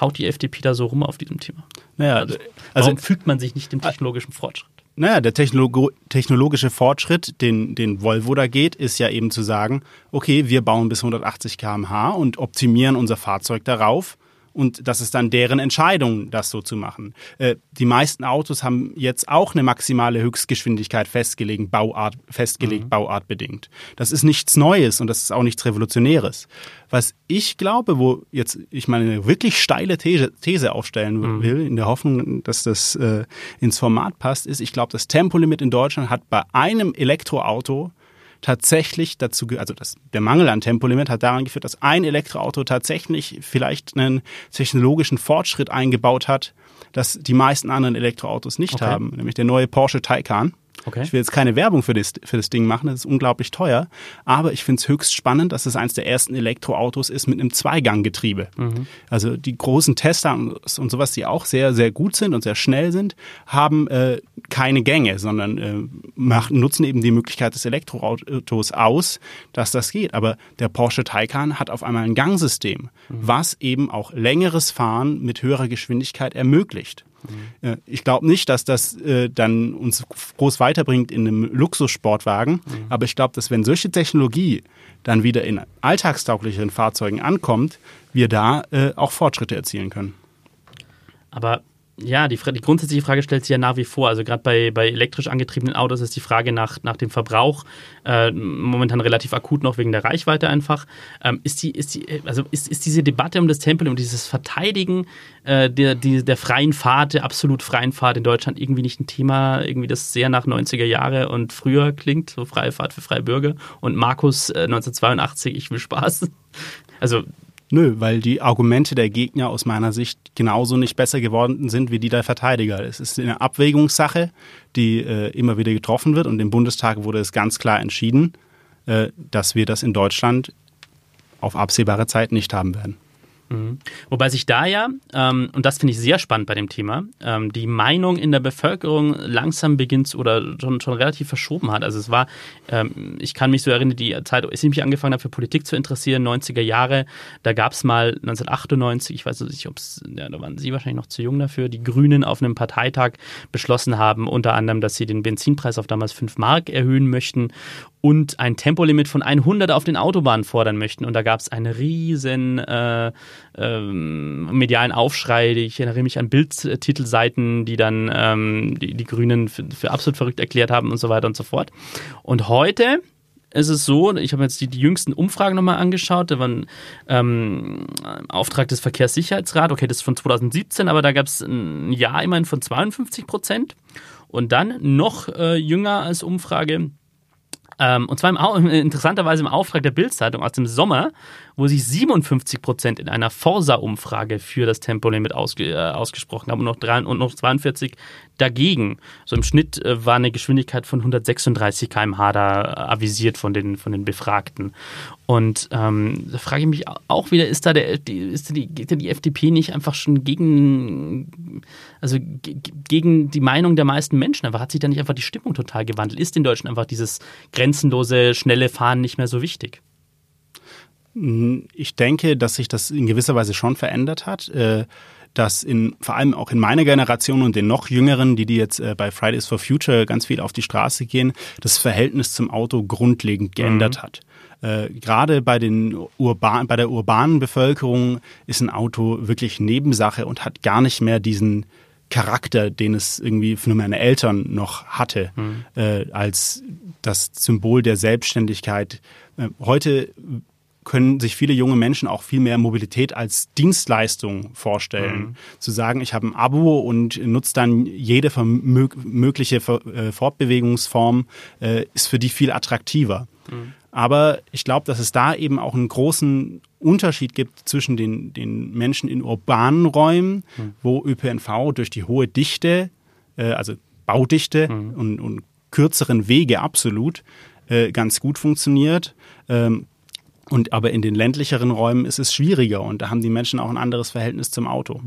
haut die FDP da so rum auf diesem Thema? Naja, also, also warum fügt man sich nicht dem technologischen Fortschritt? Naja, der Technologo technologische Fortschritt, den, den Volvo da geht, ist ja eben zu sagen, okay, wir bauen bis 180 km/h und optimieren unser Fahrzeug darauf und das ist dann deren Entscheidung, das so zu machen. Äh, die meisten Autos haben jetzt auch eine maximale Höchstgeschwindigkeit festgelegt, Bauart, festgelegt, mhm. bauartbedingt. Das ist nichts Neues und das ist auch nichts Revolutionäres. Was ich glaube, wo jetzt ich meine eine wirklich steile These, These aufstellen mhm. will, in der Hoffnung, dass das äh, ins Format passt, ist, ich glaube, das Tempolimit in Deutschland hat bei einem Elektroauto tatsächlich dazu, also das, der Mangel an Tempolimit hat daran geführt, dass ein Elektroauto tatsächlich vielleicht einen technologischen Fortschritt eingebaut hat, das die meisten anderen Elektroautos nicht okay. haben, nämlich der neue Porsche Taycan. Okay. Ich will jetzt keine Werbung für das, für das Ding machen, das ist unglaublich teuer, aber ich finde es höchst spannend, dass es eines der ersten Elektroautos ist mit einem Zweiganggetriebe. Mhm. Also die großen und, und, sowas, die auch sehr, sehr gut sind und sehr schnell sind, haben äh, keine Gänge, sondern äh, machen, nutzen eben die Möglichkeit des Elektroautos aus, dass das geht. Aber der Porsche Taycan hat auf einmal ein Gangsystem, mhm. was eben auch längeres Fahren mit höherer Geschwindigkeit ermöglicht. Mhm. Ich glaube nicht, dass das äh, dann uns groß weiterbringt in einem Luxussportwagen, mhm. aber ich glaube, dass wenn solche Technologie dann wieder in alltagstauglicheren Fahrzeugen ankommt, wir da äh, auch Fortschritte erzielen können. Aber ja, die, die, grundsätzliche Frage stellt sich ja nach wie vor. Also gerade bei, bei elektrisch angetriebenen Autos ist die Frage nach, nach dem Verbrauch äh, momentan relativ akut noch wegen der Reichweite einfach. Ähm, ist, die, ist, die, also ist, ist diese Debatte um das Tempo, um dieses Verteidigen äh, der, die, der freien Fahrt, der absolut freien Fahrt in Deutschland irgendwie nicht ein Thema, irgendwie das sehr nach 90er Jahre und früher klingt, so freie Fahrt für freie Bürger und Markus äh, 1982, ich will Spaß. Also Nö, weil die Argumente der Gegner aus meiner Sicht genauso nicht besser geworden sind wie die der Verteidiger. Es ist eine Abwägungssache, die äh, immer wieder getroffen wird und im Bundestag wurde es ganz klar entschieden, äh, dass wir das in Deutschland auf absehbare Zeit nicht haben werden. Wobei sich da ja, ähm, und das finde ich sehr spannend bei dem Thema, ähm, die Meinung in der Bevölkerung langsam beginnt oder schon, schon relativ verschoben hat. Also es war, ähm, ich kann mich so erinnern, die Zeit, als ich mich angefangen habe für Politik zu interessieren, 90er Jahre, da gab es mal 1998, ich weiß nicht, ob es, ja, da waren Sie wahrscheinlich noch zu jung dafür, die Grünen auf einem Parteitag beschlossen haben, unter anderem, dass sie den Benzinpreis auf damals 5 Mark erhöhen möchten und ein Tempolimit von 100 auf den Autobahnen fordern möchten. Und da gab es einen riesen äh, ähm, medialen Aufschrei. Ich erinnere mich an Bildtitelseiten, die dann ähm, die, die Grünen für, für absolut verrückt erklärt haben und so weiter und so fort. Und heute ist es so, ich habe jetzt die, die jüngsten Umfragen nochmal angeschaut, da waren ähm, Auftrag des Verkehrssicherheitsrats, okay, das ist von 2017, aber da gab es ein Jahr immerhin von 52 Prozent. Und dann noch äh, jünger als Umfrage ähm, und zwar im, interessanterweise im Auftrag der Bildzeitung aus dem Sommer. Wo sich 57 Prozent in einer Forsa-Umfrage für das Tempolimit ausge, äh, ausgesprochen haben und noch, drei, und noch 42 dagegen. So im Schnitt äh, war eine Geschwindigkeit von 136 km/h da avisiert von den, von den Befragten. Und ähm, da frage ich mich auch wieder, ist da der, ist die, geht da die FDP nicht einfach schon gegen, also gegen die Meinung der meisten Menschen? Aber hat sich da nicht einfach die Stimmung total gewandelt? Ist den Deutschen einfach dieses grenzenlose, schnelle Fahren nicht mehr so wichtig? Ich denke, dass sich das in gewisser Weise schon verändert hat. Äh, dass in, vor allem auch in meiner Generation und den noch jüngeren, die, die jetzt äh, bei Fridays for Future ganz viel auf die Straße gehen, das Verhältnis zum Auto grundlegend geändert mhm. hat. Äh, gerade bei, den Urban, bei der urbanen Bevölkerung ist ein Auto wirklich Nebensache und hat gar nicht mehr diesen Charakter, den es irgendwie für meine Eltern noch hatte, mhm. äh, als das Symbol der Selbstständigkeit. Äh, heute können sich viele junge Menschen auch viel mehr Mobilität als Dienstleistung vorstellen. Mhm. Zu sagen, ich habe ein Abo und nutze dann jede mögliche äh, Fortbewegungsform, äh, ist für die viel attraktiver. Mhm. Aber ich glaube, dass es da eben auch einen großen Unterschied gibt zwischen den, den Menschen in urbanen Räumen, mhm. wo ÖPNV durch die hohe Dichte, äh, also Baudichte mhm. und, und, kürzeren Wege absolut ganz gut funktioniert. Ähm, und aber in den ländlicheren Räumen ist es schwieriger und da haben die Menschen auch ein anderes Verhältnis zum Auto.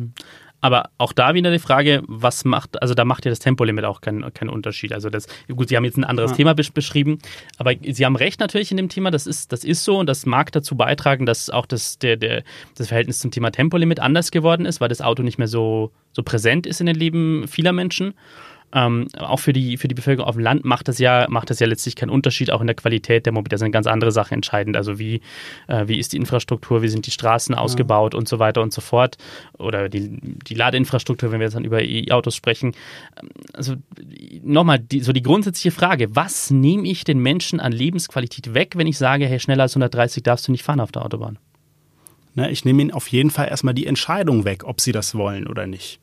Aber auch da wieder die Frage, was macht, also da macht ja das Tempolimit auch keinen, keinen Unterschied. Also das, gut, Sie haben jetzt ein anderes ja. Thema beschrieben, aber Sie haben recht natürlich in dem Thema, das ist, das ist so und das mag dazu beitragen, dass auch das, der, der, das Verhältnis zum Thema Tempolimit anders geworden ist, weil das Auto nicht mehr so, so präsent ist in den Leben vieler Menschen. Ähm, auch für die, für die Bevölkerung auf dem Land macht das ja, macht das ja letztlich keinen Unterschied, auch in der Qualität der Mobilität. Da sind ganz andere Sachen entscheidend. Also wie, äh, wie ist die Infrastruktur, wie sind die Straßen ja. ausgebaut und so weiter und so fort. Oder die, die Ladeinfrastruktur, wenn wir jetzt dann über E-Autos sprechen. Also nochmal, die, so die grundsätzliche Frage, was nehme ich den Menschen an Lebensqualität weg, wenn ich sage, hey, schneller als 130 darfst du nicht fahren auf der Autobahn? Na, ich nehme ihnen auf jeden Fall erstmal die Entscheidung weg, ob sie das wollen oder nicht.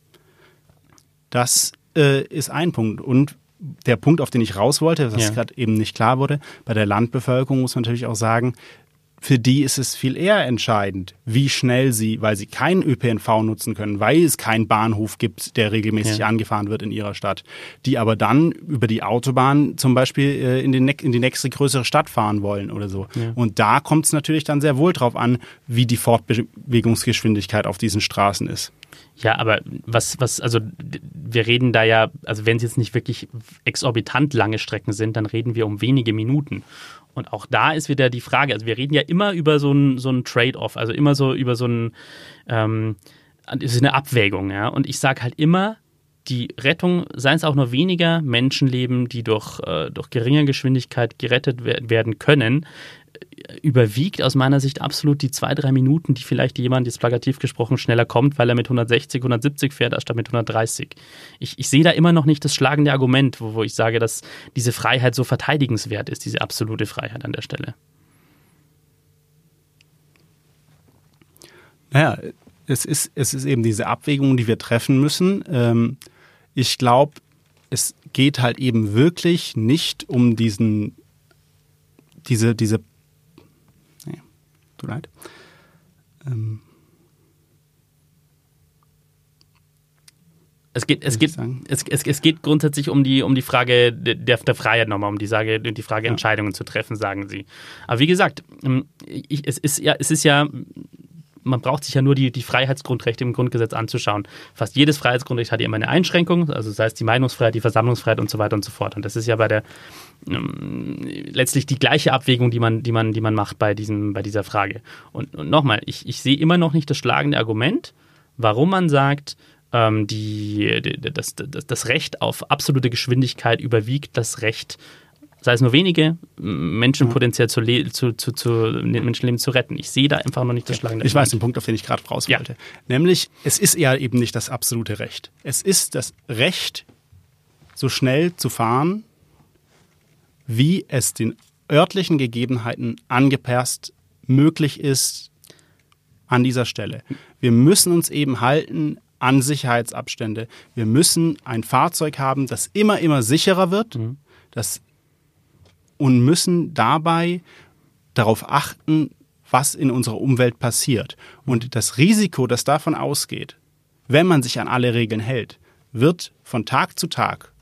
Das äh, ist ein Punkt. Und der Punkt, auf den ich raus wollte, was ja. gerade eben nicht klar wurde, bei der Landbevölkerung muss man natürlich auch sagen, für die ist es viel eher entscheidend, wie schnell sie, weil sie keinen ÖPNV nutzen können, weil es keinen Bahnhof gibt, der regelmäßig ja. angefahren wird in ihrer Stadt, die aber dann über die Autobahn zum Beispiel äh, in, den, in die nächste größere Stadt fahren wollen oder so. Ja. Und da kommt es natürlich dann sehr wohl drauf an, wie die Fortbewegungsgeschwindigkeit auf diesen Straßen ist. Ja, aber was, was, also wir reden da ja, also wenn es jetzt nicht wirklich exorbitant lange Strecken sind, dann reden wir um wenige Minuten. Und auch da ist wieder die Frage, also wir reden ja immer über so ein, so Trade-off, also immer so über so ein, ähm, ist eine Abwägung, ja. Und ich sage halt immer, die Rettung, seien es auch nur weniger Menschenleben, die durch, äh, durch geringe Geschwindigkeit gerettet werden können, überwiegt aus meiner Sicht absolut die zwei, drei Minuten, die vielleicht jemand, jetzt plakativ gesprochen, schneller kommt, weil er mit 160, 170 fährt, anstatt mit 130. Ich, ich sehe da immer noch nicht das schlagende Argument, wo, wo ich sage, dass diese Freiheit so verteidigenswert ist, diese absolute Freiheit an der Stelle. Naja, es ist, es ist eben diese Abwägung, die wir treffen müssen. Ähm, ich glaube, es geht halt eben wirklich nicht um diesen, diese, diese tut leid. Ähm Es geht, es, geht, es, es, es, geht grundsätzlich um die, um die Frage der, der Freiheit nochmal, um die, Sage, die Frage, ja. Entscheidungen zu treffen, sagen Sie. Aber wie gesagt, ähm, ich, es, ist ja, es ist ja man braucht sich ja nur die, die Freiheitsgrundrechte im Grundgesetz anzuschauen. Fast jedes Freiheitsgrundrecht hat ja immer eine Einschränkung, also sei es die Meinungsfreiheit, die Versammlungsfreiheit und so weiter und so fort. Und das ist ja bei der ähm, letztlich die gleiche Abwägung, die man, die man, die man macht bei, diesem, bei dieser Frage. Und, und nochmal, ich, ich sehe immer noch nicht das schlagende Argument, warum man sagt, ähm, die, das, das, das Recht auf absolute Geschwindigkeit überwiegt das Recht sei es nur wenige, Menschen potenziell zu, zu, zu, zu Menschenleben zu retten. Ich sehe da einfach noch nicht das schlagende. Ich weiß den Punkt, auf den ich gerade raus wollte. Ja. Nämlich, es ist ja eben nicht das absolute Recht. Es ist das Recht, so schnell zu fahren, wie es den örtlichen Gegebenheiten angepasst möglich ist an dieser Stelle. Wir müssen uns eben halten an Sicherheitsabstände. Wir müssen ein Fahrzeug haben, das immer, immer sicherer wird, mhm. das und müssen dabei darauf achten, was in unserer Umwelt passiert. Und das Risiko, das davon ausgeht, wenn man sich an alle Regeln hält, wird von Tag zu Tag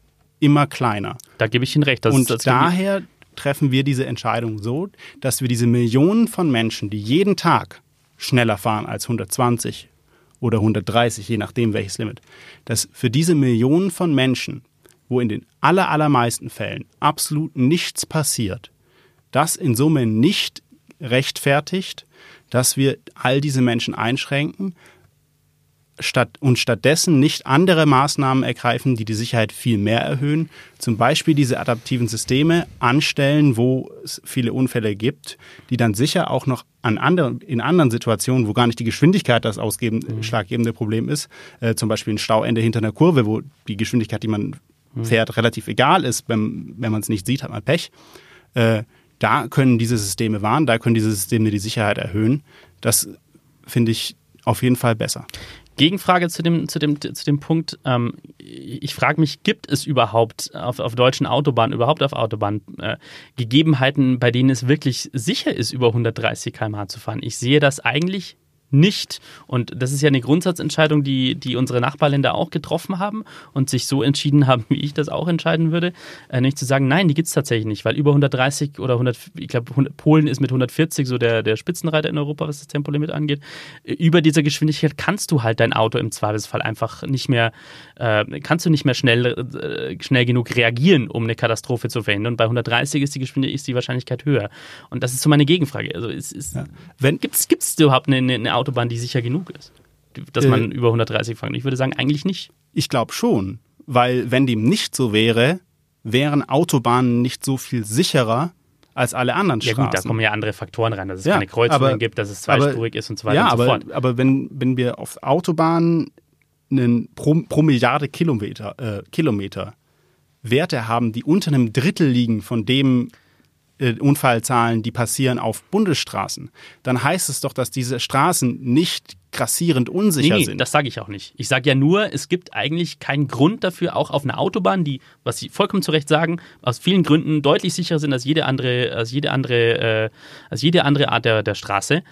immer kleiner. Da gebe ich Ihnen recht. und daher treffen wir diese Entscheidung so, dass wir diese Millionen von Menschen, die jeden Tag schneller fahren als 120 oder 130, je nachdem welches Limit, dass für diese Millionen von Menschen, wo in den aller, allermeisten Fällen absolut nichts passiert, das in Summe nicht rechtfertigt, dass wir all diese Menschen einschränken, statt, und stattdessen nicht andere Maßnahmen ergreifen, die die Sicherheit viel mehr erhöhen. Zum Beispiel diese adaptiven Systeme anstellen, wo es viele Unfälle gibt, die dann sicher auch noch an anderen, in anderen Situationen, wo gar nicht die Geschwindigkeit das ausschlaggebende mhm. Problem ist, äh, zum Beispiel ein Stauende hinter einer Kurve, wo die Geschwindigkeit, die man fährt, relativ egal ist. Wenn, wenn man es nicht sieht, hat man Pech. Äh, da können diese Systeme warnen, da können diese Systeme die Sicherheit erhöhen. Das finde ich auf jeden Fall besser. Gegenfrage zu dem, zu dem, zu dem Punkt. Ähm, ich frage mich, gibt es überhaupt auf, auf deutschen Autobahnen, überhaupt auf Autobahnen, äh, Gegebenheiten, bei denen es wirklich sicher ist, über 130 km/h zu fahren? Ich sehe das eigentlich nicht. Und das ist ja eine Grundsatzentscheidung, die, die unsere Nachbarländer auch getroffen haben und sich so entschieden haben, wie ich das auch entscheiden würde. Äh, nicht zu sagen, nein, die gibt es tatsächlich nicht, weil über 130 oder 100, ich glaube, Polen ist mit 140 so der, der Spitzenreiter in Europa, was das Tempolimit angeht. Über dieser Geschwindigkeit kannst du halt dein Auto im Zweifelsfall einfach nicht mehr, äh, kannst du nicht mehr schnell, äh, schnell genug reagieren, um eine Katastrophe zu verhindern. Und bei 130 ist die Geschwindigkeit, ist die Wahrscheinlichkeit höher. Und das ist so meine Gegenfrage. Also ist, ist, ja. gibt es überhaupt eine, eine Autobahn, die sicher genug ist, dass man äh, über 130 fahren. Ich würde sagen, eigentlich nicht. Ich glaube schon, weil wenn dem nicht so wäre, wären Autobahnen nicht so viel sicherer als alle anderen Straßen. Ja gut, da kommen ja andere Faktoren rein, dass es ja, keine Kreuzungen aber, gibt, dass es zweispurig aber, ist und so weiter ja, und so fort. Aber wenn, wenn wir auf Autobahnen einen pro, pro Milliarde Kilometer, äh, Kilometer Werte haben, die unter einem Drittel liegen von dem, äh, Unfallzahlen, die passieren auf Bundesstraßen, dann heißt es doch, dass diese Straßen nicht grassierend unsicher nee, nee, sind. Das sage ich auch nicht. Ich sage ja nur, es gibt eigentlich keinen Grund dafür, auch auf einer Autobahn, die, was Sie vollkommen zu Recht sagen, aus vielen Gründen deutlich sicherer sind als jede andere, als jede andere, äh, als jede andere Art der, der Straße.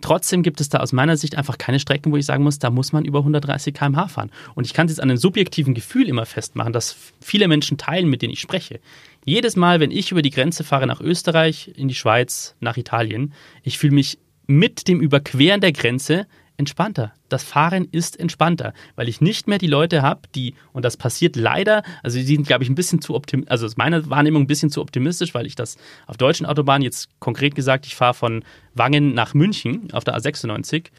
Trotzdem gibt es da aus meiner Sicht einfach keine Strecken, wo ich sagen muss, da muss man über 130 km/h fahren. Und ich kann es jetzt an einem subjektiven Gefühl immer festmachen, das viele Menschen teilen, mit denen ich spreche. Jedes Mal, wenn ich über die Grenze fahre nach Österreich, in die Schweiz, nach Italien, ich fühle mich mit dem Überqueren der Grenze entspannter. Das Fahren ist entspannter, weil ich nicht mehr die Leute habe, die, und das passiert leider, also die sind, glaube ich, ein bisschen zu optimistisch, also ist meine Wahrnehmung ein bisschen zu optimistisch, weil ich das auf deutschen Autobahnen jetzt konkret gesagt, ich fahre von Wangen nach München auf der A96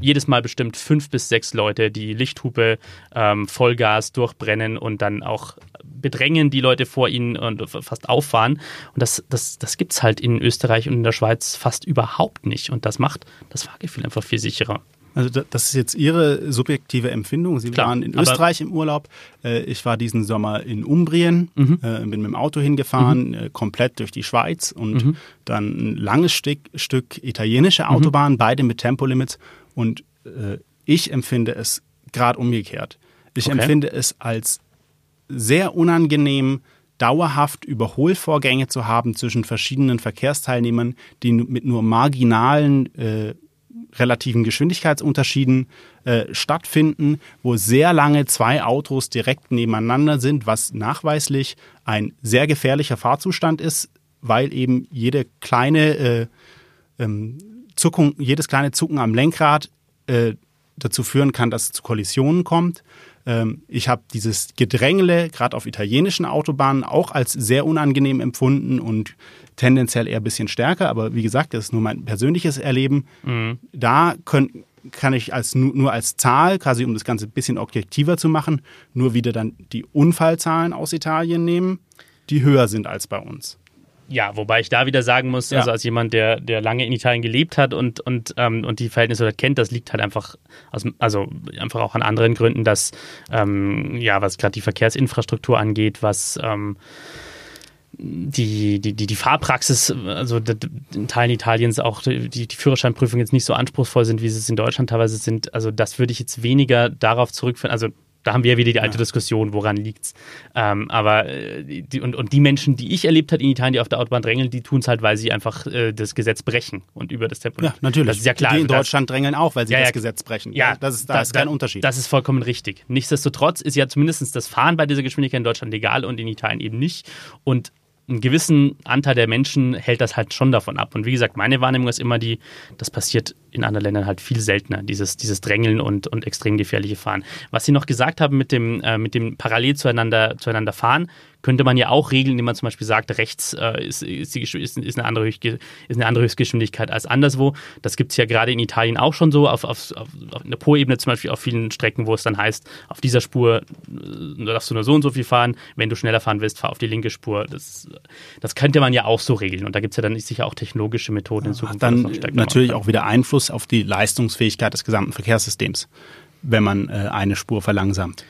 jedes Mal bestimmt fünf bis sechs Leute, die Lichthupe, ähm, Vollgas durchbrennen und dann auch bedrängen die Leute vor ihnen und fast auffahren. Und das, das, das gibt es halt in Österreich und in der Schweiz fast überhaupt nicht. Und das macht das Fahrgefühl einfach viel sicherer. Also das ist jetzt Ihre subjektive Empfindung. Sie Klar, waren in Österreich im Urlaub. Äh, ich war diesen Sommer in Umbrien, mhm. Äh, bin mit dem Auto hingefahren, mhm. Äh, komplett durch die Schweiz und mhm. dann ein langes Stück, Stück italienische Autobahn, mhm. beide mit Tempolimits. Und äh, ich empfinde es gerade umgekehrt. Ich okay. empfinde es als sehr unangenehm, dauerhaft Überholvorgänge zu haben zwischen verschiedenen Verkehrsteilnehmern, die mit nur marginalen äh, relativen Geschwindigkeitsunterschieden äh, stattfinden, wo sehr lange zwei Autos direkt nebeneinander sind, was nachweislich ein sehr gefährlicher Fahrzustand ist, weil eben jede kleine äh, ähm, Zuckung, jedes kleine Zucken am Lenkrad äh, dazu führen kann, dass es zu Kollisionen kommt. Ähm, ich habe dieses Gedrängle, gerade auf italienischen Autobahnen, auch als sehr unangenehm empfunden und tendenziell eher ein bisschen stärker. Aber wie gesagt, das ist nur mein persönliches Erleben. Mhm. Da können, kann ich als, nur als Zahl, quasi um das Ganze ein bisschen objektiver zu machen, nur wieder dann die Unfallzahlen aus Italien nehmen, die höher sind als bei uns. Ja, wobei ich da wieder sagen muss, ja. also als jemand, der, der lange in Italien gelebt hat und, und, ähm, und die Verhältnisse kennt, das liegt halt einfach, aus, also einfach auch an anderen Gründen, dass, ähm, ja, was gerade die Verkehrsinfrastruktur angeht, was ähm, die, die, die, die Fahrpraxis, also in Teilen Italiens auch die, die Führerscheinprüfungen jetzt nicht so anspruchsvoll sind, wie sie es in Deutschland teilweise sind. Also das würde ich jetzt weniger darauf zurückführen. Also Da haben wir wieder die alte ja. Diskussion, woran liegt's. Ähm, aber äh, die, und, und die Menschen, die ich erlebt habe in Italien, die auf der Autobahn drängeln, die tun es halt, weil sie einfach äh, das Gesetz brechen und über das Tempo. Ja, natürlich. Das ist ja klar. Die in also Deutschland das, drängeln auch, weil sie ja, das Gesetz brechen. Ja, das ist, da, da ist kein Unterschied. Das ist vollkommen richtig. Nichtsdestotrotz ist ja zumindest das Fahren bei dieser Geschwindigkeit in Deutschland legal und in Italien eben nicht. Und einen gewissen Anteil der Menschen hält das halt schon davon ab. Und wie gesagt, meine Wahrnehmung ist immer die, das passiert in anderen Ländern halt viel seltener, dieses, dieses Drängeln und, und extrem gefährliche Fahren. Was Sie noch gesagt haben mit dem, äh, mit dem parallel zueinander, zueinander fahren, könnte man ja auch regeln, indem man zum Beispiel sagt, rechts äh, ist, ist, die, ist, ist, eine andere ist eine andere Höchstgeschwindigkeit als anderswo. Das gibt es ja gerade in Italien auch schon so, auf, auf, auf, auf der Po-Ebene zum Beispiel auf vielen Strecken, wo es dann heißt, auf dieser Spur äh, darfst du nur so und so viel fahren, wenn du schneller fahren willst, fahr auf die linke Spur. Das, das könnte man ja auch so regeln und da gibt es ja dann sicher auch technologische Methoden in Zukunft. Dann natürlich auch wieder Einfluss auf die Leistungsfähigkeit des gesamten Verkehrssystems, wenn man äh, eine Spur verlangsamt.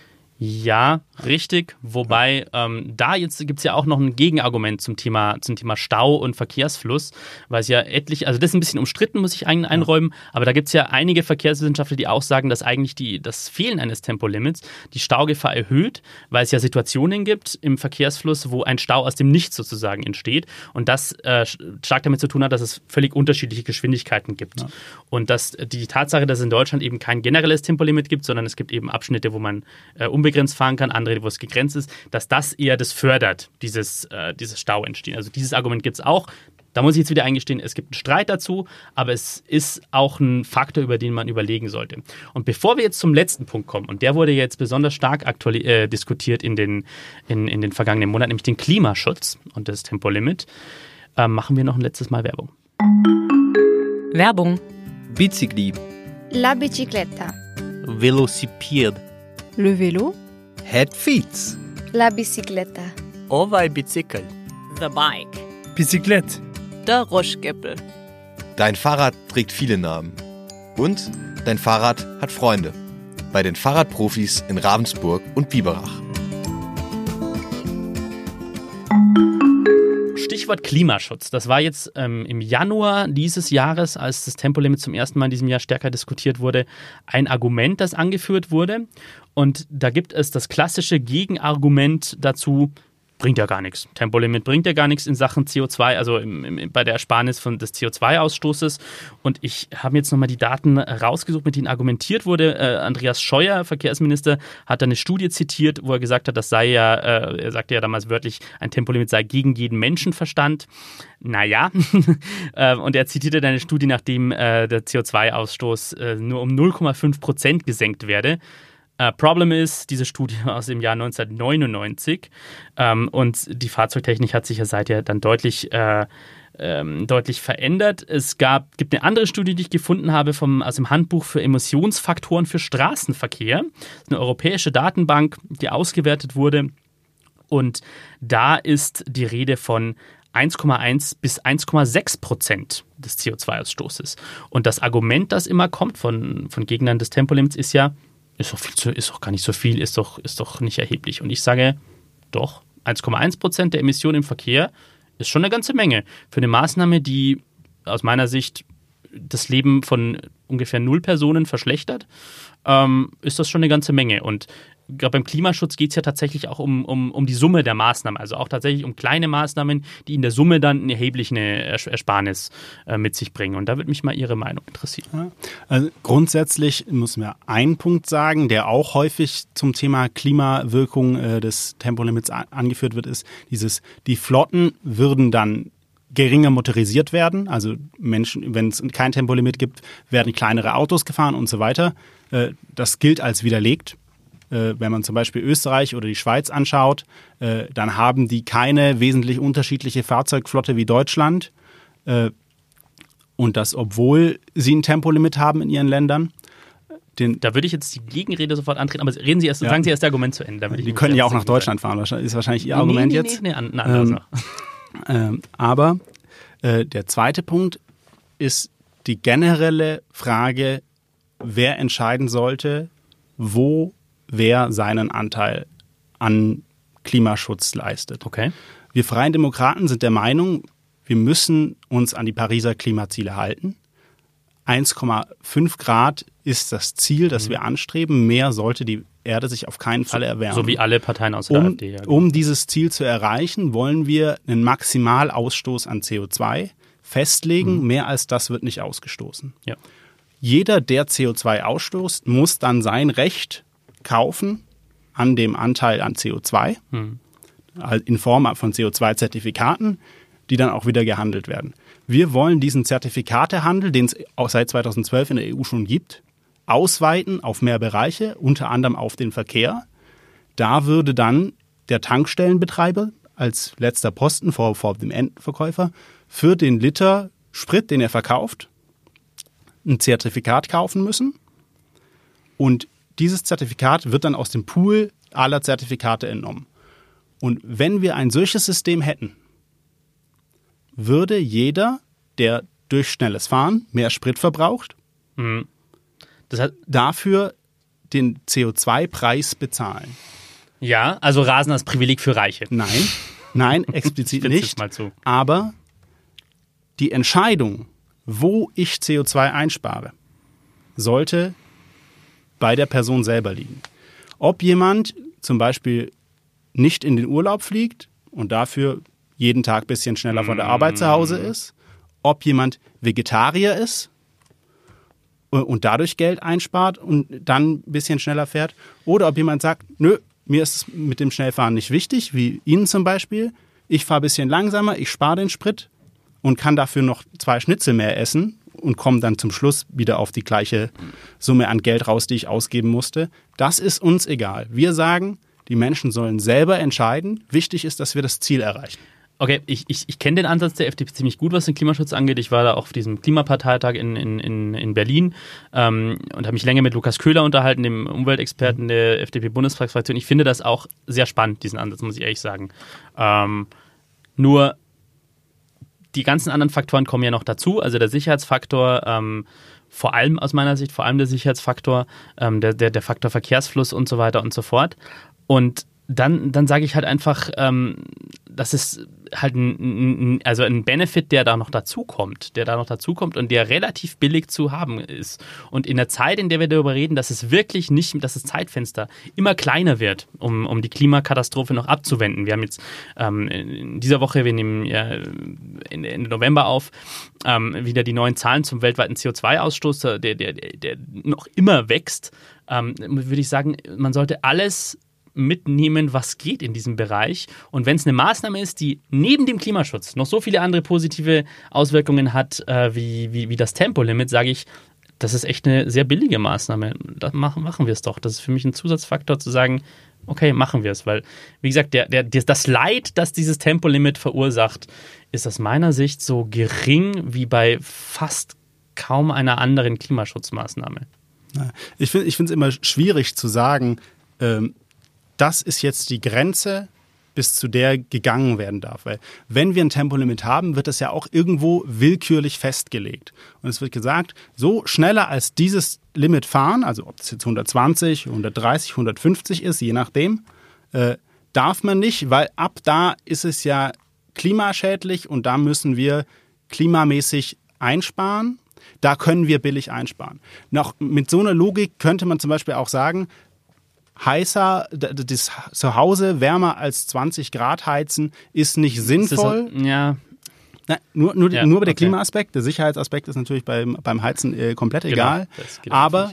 Ja, richtig. Wobei ähm, da jetzt gibt es ja auch noch ein Gegenargument zum Thema, zum Thema Stau und Verkehrsfluss, weil es ja etlich, also das ist ein bisschen umstritten, muss ich ein, einräumen, aber da gibt es ja einige Verkehrswissenschaftler, die auch sagen, dass eigentlich die, das Fehlen eines Tempolimits die Staugefahr erhöht, weil es ja Situationen gibt im Verkehrsfluss, wo ein Stau aus dem Nichts sozusagen entsteht und das äh, stark damit zu tun hat, dass es völlig unterschiedliche Geschwindigkeiten gibt. Ja. Und dass die Tatsache, dass es in Deutschland eben kein generelles Tempolimit gibt, sondern es gibt eben Abschnitte, wo man äh, unbegrenzt unbegrenzt fahren kann, andere, wo es gegrenzt ist, dass das eher das fördert, dieses, äh, dieses Stau entstehen. Also dieses Argument gibt es auch. Da muss ich jetzt wieder eingestehen, es gibt einen Streit dazu, aber es ist auch ein Faktor, über den man überlegen sollte. Und bevor wir jetzt zum letzten Punkt kommen, und der wurde jetzt besonders stark äh, diskutiert in den, in, in den vergangenen Monaten, nämlich den Klimaschutz und das Tempolimit, äh, machen wir noch ein letztes Mal Werbung. Werbung. Bicicli. La bicicletta. Velocipede. Le vélo. Head feet. La bicicletta. Ovaj bicycle. The bike. Bicyclette. Der Ruschgeppel. Dein Fahrrad trägt viele Namen. Und dein Fahrrad hat Freunde. Bei den Fahrradprofis in Ravensburg und Biberach. Stichwort Klimaschutz. Das war jetzt ähm, im Januar dieses Jahres, als das Tempolimit zum ersten Mal in diesem Jahr stärker diskutiert wurde, ein Argument, das angeführt wurde. Und da gibt es das klassische Gegenargument dazu, bringt ja gar nichts. Tempolimit bringt ja gar nichts in Sachen CO2, also im, im, bei der Ersparnis von des CO2-Ausstoßes. Und ich habe jetzt nochmal die Daten rausgesucht, mit denen argumentiert wurde. Äh, Andreas Scheuer, Verkehrsminister, hat da eine Studie zitiert, wo er gesagt hat, das sei ja, äh, er sagte ja damals wörtlich, ein Tempolimit sei gegen jeden Menschenverstand. Naja, äh, und er zitierte dann eine Studie, nachdem äh, der CO2-Ausstoß äh, nur um 0,5 Prozent gesenkt werde. Äh, Problem ist, diese Studie aus dem Jahr 1999 ähm, und die Fahrzeugtechnik hat sich ja seither dann deutlich äh, ähm, deutlich verändert. Es gab, gibt eine andere Studie, die ich gefunden habe vom, aus dem Handbuch für Emissionsfaktoren für Straßenverkehr. Eine europäische Datenbank, die ausgewertet wurde. Und da ist die Rede von 1,1 bis 1,6 Prozent des CO2-Ausstoßes. Und das Argument, das immer kommt von, von Gegnern des Tempolimits, ist ja, ist doch, viel zu, ist doch gar nicht so viel, ist doch, ist doch nicht erheblich. Und ich sage, doch, 1,1 Prozent der Emissionen im Verkehr ist schon eine ganze Menge. Für eine Maßnahme, die aus meiner Sicht das Leben von ungefähr null Personen verschlechtert, ähm, ist das schon eine ganze Menge. Und gerade beim Klimaschutz geht es ja tatsächlich auch um, um, um die Summe der Maßnahmen, also auch tatsächlich um kleine Maßnahmen, die in der Summe dann eine erhebliche Ersparnis äh, mit sich bringen. Und da würde mich mal Ihre Meinung interessieren. Also grundsätzlich muss man einen Punkt sagen, der auch häufig zum Thema Klimawirkung äh, des Tempolimits angeführt wird, ist dieses, die Flotten würden dann geringer motorisiert werden. Also Menschen, wenn es kein Tempolimit gibt, werden kleinere Autos gefahren und so weiter. Äh, das gilt als widerlegt. Äh, wenn man zum Beispiel Österreich oder die Schweiz anschaut, äh, dann haben die keine wesentlich unterschiedliche Fahrzeugflotte wie Deutschland. Äh, und das, obwohl sie ein Tempolimit haben in ihren Ländern. Den da würde ich jetzt die Gegenrede sofort antreten, aber reden Sie erst, ja. sagen Sie erst das Argument zu Ende. die können ja auch nach Deutschland fahren, ist wahrscheinlich Ihr nee, Argument nee, jetzt. Nee, nee, nee, ähm, ähm, aber äh, der zweite Punkt ist die generelle Frage, wer entscheiden sollte, wo wer seinen Anteil an Klimaschutz leistet. Okay. Wir Freien Demokraten sind der Meinung, wir müssen uns an die Pariser Klimaziele halten. 1,5 Grad ist das Ziel, das mhm. wir anstreben. Mehr sollte die Erde sich auf keinen Fall erwärmen. So wie alle Parteien außer der um, AfD. Ja, genau. um dieses Ziel zu erreichen, wollen wir einen Maximalausstoß an CO2 festlegen. Mehr als das wird nicht ausgestoßen. Ja. Jeder, der CO2 ausstoßt, muss dann sein Recht kaufen an dem Anteil an CO2 halt in Form von CO2-Zertifikaten, die dann auch wieder gehandelt werden. Wir wollen diesen Zertifikatehandel, den es auch seit 2012 in der EU schon gibt, ausweiten auf mehr Bereiche, unter anderem auf den Verkehr. Da würde dann der Tankstellenbetreiber als letzter Posten vor, vor dem Endverkäufer für den Liter Sprit, den er verkauft, ein Zertifikat kaufen müssen. Und dieses Zertifikat wird dann aus dem Pool aller Zertifikate entnommen. Und wenn wir ein solches System hätten, würde jeder, der durch schnelles Fahren mehr Sprit verbraucht, Das hat, dafür den CO2-Preis bezahlen. ja, also Rasen als Privileg für Reiche. Nein, nein, explizit nicht. Aber die Entscheidung, wo ich CO2 einspare, sollte bei der Person selber liegen. Ob jemand zum Beispiel nicht in den Urlaub fliegt und dafür jeden Tag ein bisschen schneller von der Arbeit zu Hause ist, ob jemand Vegetarier ist und- und dadurch Geld einspart und dann ein bisschen schneller fährt, oder ob jemand sagt, nö, mir ist es mit dem Schnellfahren nicht wichtig, wie Ihnen zum Beispiel. Ich fahre ein bisschen langsamer, ich spare den Sprit und kann dafür noch zwei Schnitzel mehr essen und komme dann zum Schluss wieder auf die gleiche Summe an Geld raus, die ich ausgeben musste. Das ist uns egal. Wir sagen, die Menschen sollen selber entscheiden. Wichtig ist, dass wir das Ziel erreichen. Okay, ich, ich, ich kenne den Ansatz der FDP ziemlich gut, was den Klimaschutz angeht. Ich war da auf diesem Klimaparteitag in, in, in, in Berlin ähm, und habe mich länger mit Lukas Köhler unterhalten, dem Umweltexperten der FDP-Bundestagsfraktion. Ich finde das auch sehr spannend, diesen Ansatz, muss ich ehrlich sagen. Ähm, nur die ganzen anderen Faktoren kommen ja noch dazu. Also der Sicherheitsfaktor, ähm, vor allem aus meiner Sicht, vor allem der Sicherheitsfaktor, ähm, der, der, der Faktor Verkehrsfluss und so weiter und so fort. Und dann, dann sage ich halt einfach, ähm, das ist halt ein, ein, also ein Benefit, der da noch dazukommt, der da noch dazukommt und der relativ billig zu haben ist. Und in der Zeit, in der wir darüber reden, dass es wirklich nicht, dass das Zeitfenster immer kleiner wird, um, um die Klimakatastrophe noch abzuwenden. Wir haben jetzt ähm, in dieser Woche, wir nehmen ja Ende, November auf, ähm, wieder die neuen Zahlen zum weltweiten CO2-Ausstoß, der, der, der noch immer wächst. Ähm, würde ich sagen, man sollte alles mitnehmen, was geht in diesem Bereich. Und wenn es eine Maßnahme ist, die neben dem Klimaschutz noch so viele andere positive Auswirkungen hat, äh, wie, wie, wie das Tempolimit, sage ich, das ist echt eine sehr billige Maßnahme. Da machen, machen wir es doch. Das ist für mich ein Zusatzfaktor zu sagen, okay, machen wir es. Weil, wie gesagt, der, der, das Leid, das dieses Tempolimit verursacht, ist aus meiner Sicht so gering wie bei fast kaum einer anderen Klimaschutzmaßnahme. Ich finde es immer schwierig zu sagen, ähm, das ist jetzt die Grenze, bis zu der gegangen werden darf. Weil wenn wir ein Tempolimit haben, wird das ja auch irgendwo willkürlich festgelegt. Und es wird gesagt, so schneller als dieses Limit fahren, also ob es jetzt 120, 130, 150 ist, je nachdem, äh, darf man nicht, weil ab da ist es ja klimaschädlich und da müssen wir klimamäßig einsparen. Da können wir billig einsparen. Noch mit so einer Logik könnte man zum Beispiel auch sagen, heißer, das Zuhause wärmer als 20 Grad heizen ist nicht sinnvoll. Ist, ja. Na, nur, nur, ja, nur bei der okay. Klimaaspekt. Der Sicherheitsaspekt ist natürlich beim, beim Heizen äh, komplett genau, egal. Aber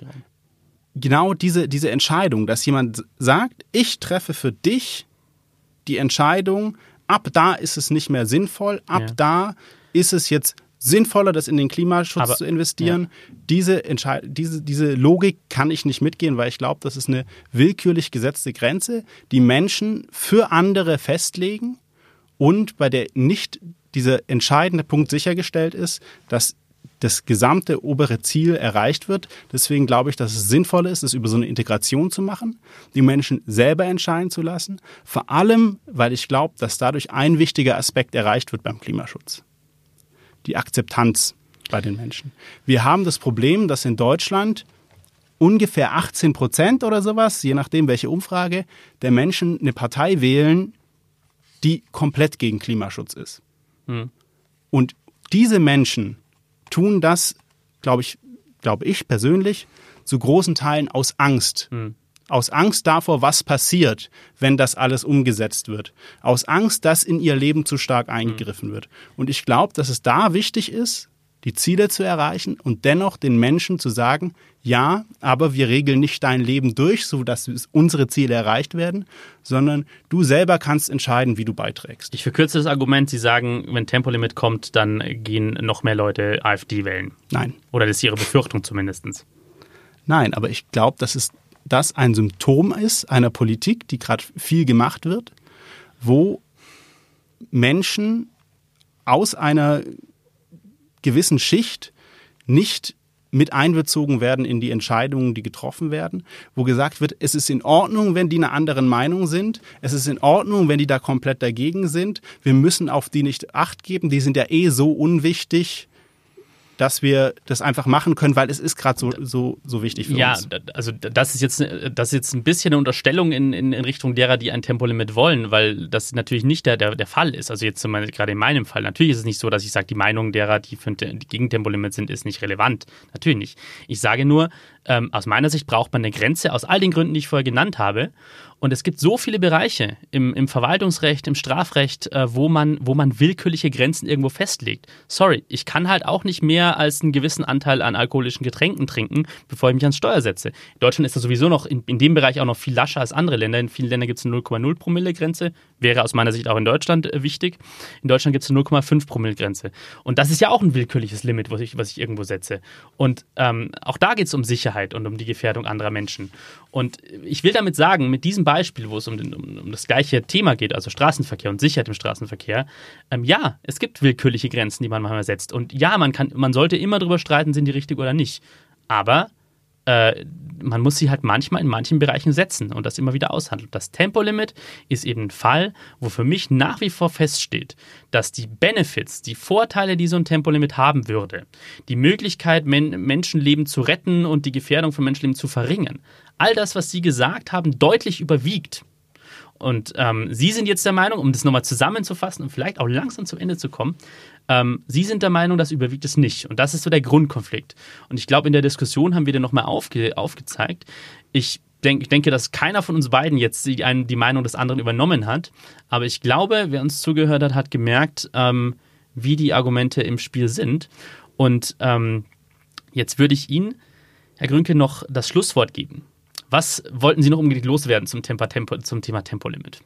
genau diese, diese Entscheidung, dass jemand sagt, ich treffe für dich die Entscheidung, ab da ist es nicht mehr sinnvoll, ab ja. da ist es jetzt sinnvoller, das in den Klimaschutz Aber, zu investieren. Ja. Diese, diese, diese Logik kann ich nicht mitgehen, weil ich glaube, das ist eine willkürlich gesetzte Grenze, die Menschen für andere festlegen und bei der nicht dieser entscheidende Punkt sichergestellt ist, dass das gesamte obere Ziel erreicht wird. Deswegen glaube ich, dass es sinnvoll ist, es über so eine Integration zu machen, die Menschen selber entscheiden zu lassen. Vor allem, weil ich glaube, dass dadurch ein wichtiger Aspekt erreicht wird beim Klimaschutz die Akzeptanz bei den Menschen. Wir haben das Problem, dass in Deutschland ungefähr 18 Prozent oder sowas, je nachdem welche Umfrage, der Menschen eine Partei wählen, die komplett gegen Klimaschutz ist. Hm. Und diese Menschen tun das, glaube ich, glaube ich persönlich, zu großen Teilen aus Angst. Hm. Aus Angst davor, was passiert, wenn das alles umgesetzt wird, aus Angst, dass in ihr Leben zu stark eingegriffen wird. Und ich glaube, dass es da wichtig ist, die Ziele zu erreichen und dennoch den Menschen zu sagen, ja, aber wir regeln nicht dein Leben durch, so dass unsere Ziele erreicht werden, sondern du selber kannst entscheiden, wie du beiträgst. Ich verkürze das Argument, Sie sagen, wenn Tempolimit kommt, dann gehen noch mehr Leute AfD wählen. Nein. Oder das ist Ihre Befürchtung zumindest. Nein, aber ich glaube, dass es das ein Symptom ist einer Politik, die gerade viel gemacht wird, wo Menschen aus einer gewissen Schicht nicht mit einbezogen werden in die Entscheidungen, die getroffen werden, wo gesagt wird, es ist in Ordnung, wenn die einer anderen Meinung sind, es ist in Ordnung, wenn die da komplett dagegen sind, wir müssen auf die nicht acht geben, die sind ja eh so unwichtig, dass wir das einfach machen können, weil es ist gerade so, so, so wichtig für ja, uns. Ja, also das ist, jetzt, das ist jetzt ein bisschen eine Unterstellung in, in, in, Richtung derer, die ein Tempolimit wollen, weil das natürlich nicht der, der, der Fall ist. Also jetzt gerade in meinem Fall. Natürlich ist es nicht so, dass ich sage, die Meinung derer, die, für, die gegen Tempolimit sind, ist nicht relevant. Natürlich nicht. Ich sage nur, ähm, aus meiner Sicht braucht man eine Grenze aus all den Gründen, die ich vorher genannt habe. Und es gibt so viele Bereiche im, im Verwaltungsrecht, im Strafrecht, äh, wo, man, wo man willkürliche Grenzen irgendwo festlegt. Sorry, ich kann halt auch nicht mehr als einen gewissen Anteil an alkoholischen Getränken trinken, bevor ich mich ans Steuer setze. In Deutschland ist das sowieso noch in, in dem Bereich auch noch viel lascher als andere Länder. In vielen Ländern gibt es eine 0,0 Promille Grenze, wäre aus meiner Sicht auch in Deutschland äh, wichtig. In Deutschland gibt es eine 0,5 Promille Grenze. Und das ist ja auch ein willkürliches Limit, was ich, was ich irgendwo setze. Und ähm, auch da geht es um Sicherheit und um die Gefährdung anderer Menschen. Und ich will damit sagen, mit diesem Beispiel, wo es um, den, um, um das gleiche Thema geht, also Straßenverkehr und Sicherheit im Straßenverkehr, ähm, ja, es gibt willkürliche Grenzen, die man manchmal setzt. Und ja, man, kann, man sollte immer darüber streiten, sind die richtig oder nicht. Aber äh, man muss sie halt manchmal in manchen Bereichen setzen und das immer wieder aushandeln. Das Tempolimit ist eben ein Fall, wo für mich nach wie vor feststeht, dass die Benefits, die Vorteile, die so ein Tempolimit haben würde, die Möglichkeit, Men Menschenleben zu retten und die Gefährdung von Menschenleben zu verringern, all das, was Sie gesagt haben, deutlich überwiegt. Und ähm, Sie sind jetzt der Meinung, um das nochmal zusammenzufassen und vielleicht auch langsam zum Ende zu kommen, ähm, Sie sind der Meinung, das überwiegt es nicht. Und das ist so der Grundkonflikt. Und ich glaube, in der Diskussion haben wir den nochmal aufge aufgezeigt. Ich denk, ich denke, dass keiner von uns beiden jetzt die, die, Meinung des anderen übernommen hat. Aber ich glaube, wer uns zugehört hat, hat gemerkt, ähm, wie die Argumente im Spiel sind. Und ähm, jetzt würde ich Ihnen, Herr Grünke, noch das Schlusswort geben. Was wollten Sie noch unbedingt loswerden zum, Tempo, Tempo, zum Thema Tempolimit?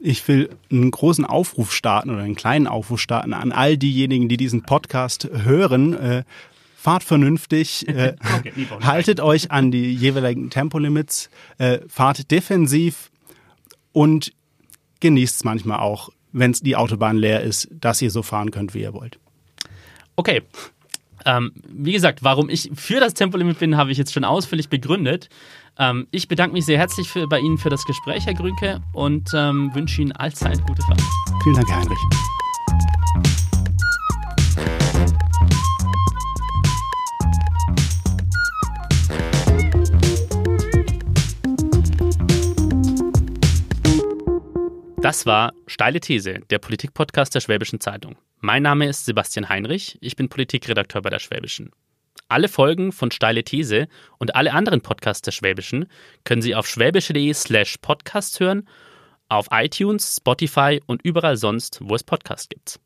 Ich will einen großen Aufruf starten oder einen kleinen Aufruf starten an all diejenigen, die diesen Podcast hören. Äh, fahrt vernünftig, äh, okay, haltet euch an die jeweiligen Tempolimits, äh, fahrt defensiv und genießt es manchmal auch, wenn die Autobahn leer ist, dass ihr so fahren könnt, wie ihr wollt. Okay, ähm, wie gesagt, warum ich für das Tempolimit bin, habe ich jetzt schon ausführlich begründet. Ähm, ich bedanke mich sehr herzlich für, bei Ihnen für das Gespräch, Herr Grünke, und ähm, wünsche Ihnen allzeit gute Fahrt. Vielen Dank, Herr Heinrich. Das war Steile These, der Politikpodcast der Schwäbischen Zeitung. Mein Name ist Sebastian Heinrich, ich bin Politikredakteur bei der Schwäbischen. Alle Folgen von Steile These und alle anderen Podcasts der Schwäbischen können Sie auf schwäbische.de slash podcast hören, auf iTunes, Spotify und überall sonst, wo es Podcasts gibt.